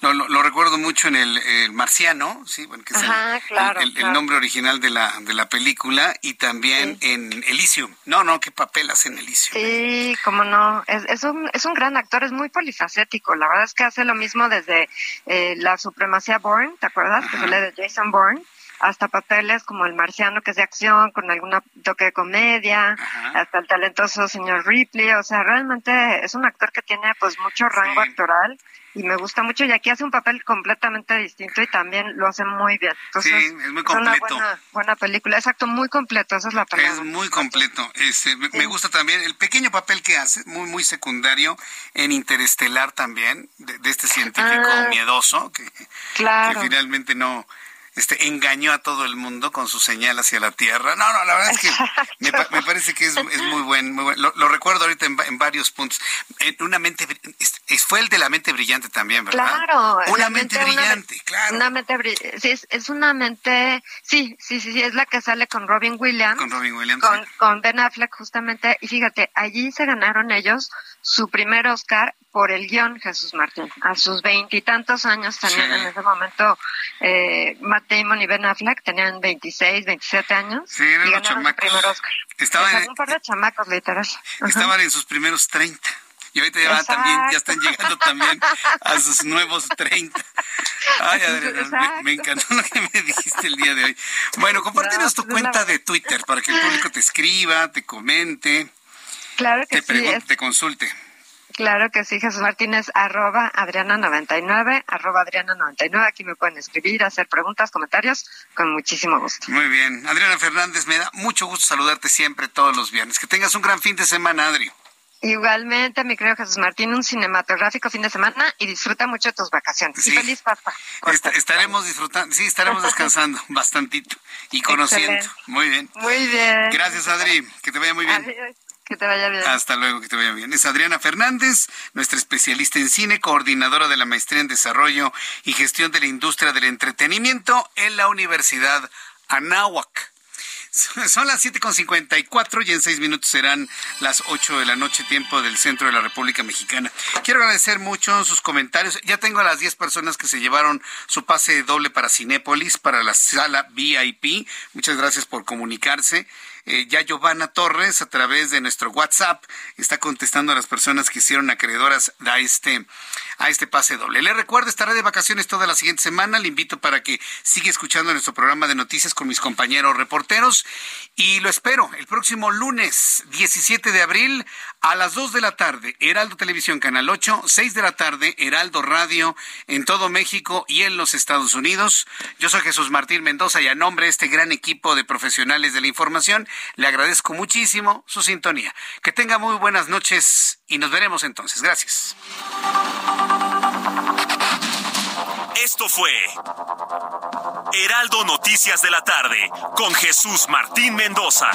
lo, lo, lo recuerdo mucho en el, el, Marciano, sí, bueno, que es Ajá, el, claro, el, claro. nombre original de la de la película y también sí. en Elysium. No, no, qué papel hace en Elysium. Sí, cómo no. Es, es, un, es un gran actor, es muy polifacético. La verdad es que hace lo mismo desde eh, la supremacía Bourne, ¿te acuerdas? Ajá. Que sale de Jason Bourne. Hasta papeles como El Marciano, que es de acción, con algún toque de comedia, hasta el talentoso señor Ripley. O sea, realmente es un actor que tiene pues mucho rango actoral y me gusta mucho y aquí hace un papel completamente distinto y también lo hace muy bien. sí, es muy completo. Es una buena, película, exacto, muy completo, esa es la palabra. Es muy completo. Este, me, gusta también el pequeño papel que hace, muy muy secundario en Interestelar también, de, este científico ah. miedoso que, que finalmente no este, engañó a todo el mundo con su señal hacia la Tierra. No, no, la verdad es que me, parece que es, muy buen. Muy buen. Lo, recuerdo ahorita en, varios puntos. En una mente, fue el de la mente brillante también, ¿verdad? Claro. Una mente, brillante, claro. Una mente sí, es, una mente, sí, sí, sí, sí, es la que sale con Robin Williams. Con Robin Williams. Con, con Ben Affleck, justamente. Y fíjate, allí se ganaron ellos su primer Oscar por el guion Jesús Martín. A sus veintitantos años tenían en ese momento eh, Matt Damon y Ben Affleck, tenían 26, 27 años. Sí, eran y los chamacos. Primer Oscar. Estaban un par de chamacos, literal. Estaban en sus primeros 30. Y ahorita ya, también, ya están llegando también a sus (laughs) nuevos 30. Ay, Adriana, me, encantó lo que me dijiste el día de hoy. Bueno, compártenos tu pues, cuenta de Twitter para que el público te escriba, te comente, claro que te, sí, te consulte. Claro que sí, Jesús Martínez, arroba Adriana99, arroba Adriana99. Aquí me pueden escribir, hacer preguntas, comentarios, con muchísimo gusto. Muy bien. Adriana Fernández, me da mucho gusto saludarte siempre todos los viernes. Que tengas un gran fin de semana, Adri. Igualmente, mi querido Jesús Martín, un cinematográfico fin de semana y disfruta mucho tus vacaciones. Y feliz pasta. estaremos disfrutando, sí, estaremos descansando (laughs) bastantito y conociendo. Muy bien. Muy bien. Gracias, Adri. Que te vaya muy bien. Que te vaya bien. Hasta luego, que te vaya bien. Es Adriana Fernández, nuestra especialista en cine, coordinadora de la maestría en desarrollo y gestión de la industria del entretenimiento en la Universidad Anáhuac. Son las 7.54 y en seis minutos serán las 8 de la noche, tiempo del centro de la República Mexicana. Quiero agradecer mucho sus comentarios. Ya tengo a las 10 personas que se llevaron su pase doble para Cinépolis, para la sala VIP. Muchas gracias por comunicarse eh, ya Giovanna Torres a través de nuestro WhatsApp está contestando a las personas que hicieron acreedoras a este, a este pase doble. Le recuerdo, estaré de vacaciones toda la siguiente semana. Le invito para que siga escuchando nuestro programa de noticias con mis compañeros reporteros y lo espero el próximo lunes 17 de abril a las 2 de la tarde, Heraldo Televisión Canal 8, 6 de la tarde, Heraldo Radio en todo México y en los Estados Unidos. Yo soy Jesús Martín Mendoza y a nombre de este gran equipo de profesionales de la información, le agradezco muchísimo su sintonía. Que tenga muy buenas noches y nos veremos entonces. Gracias. Esto fue Heraldo Noticias de la tarde con Jesús Martín Mendoza.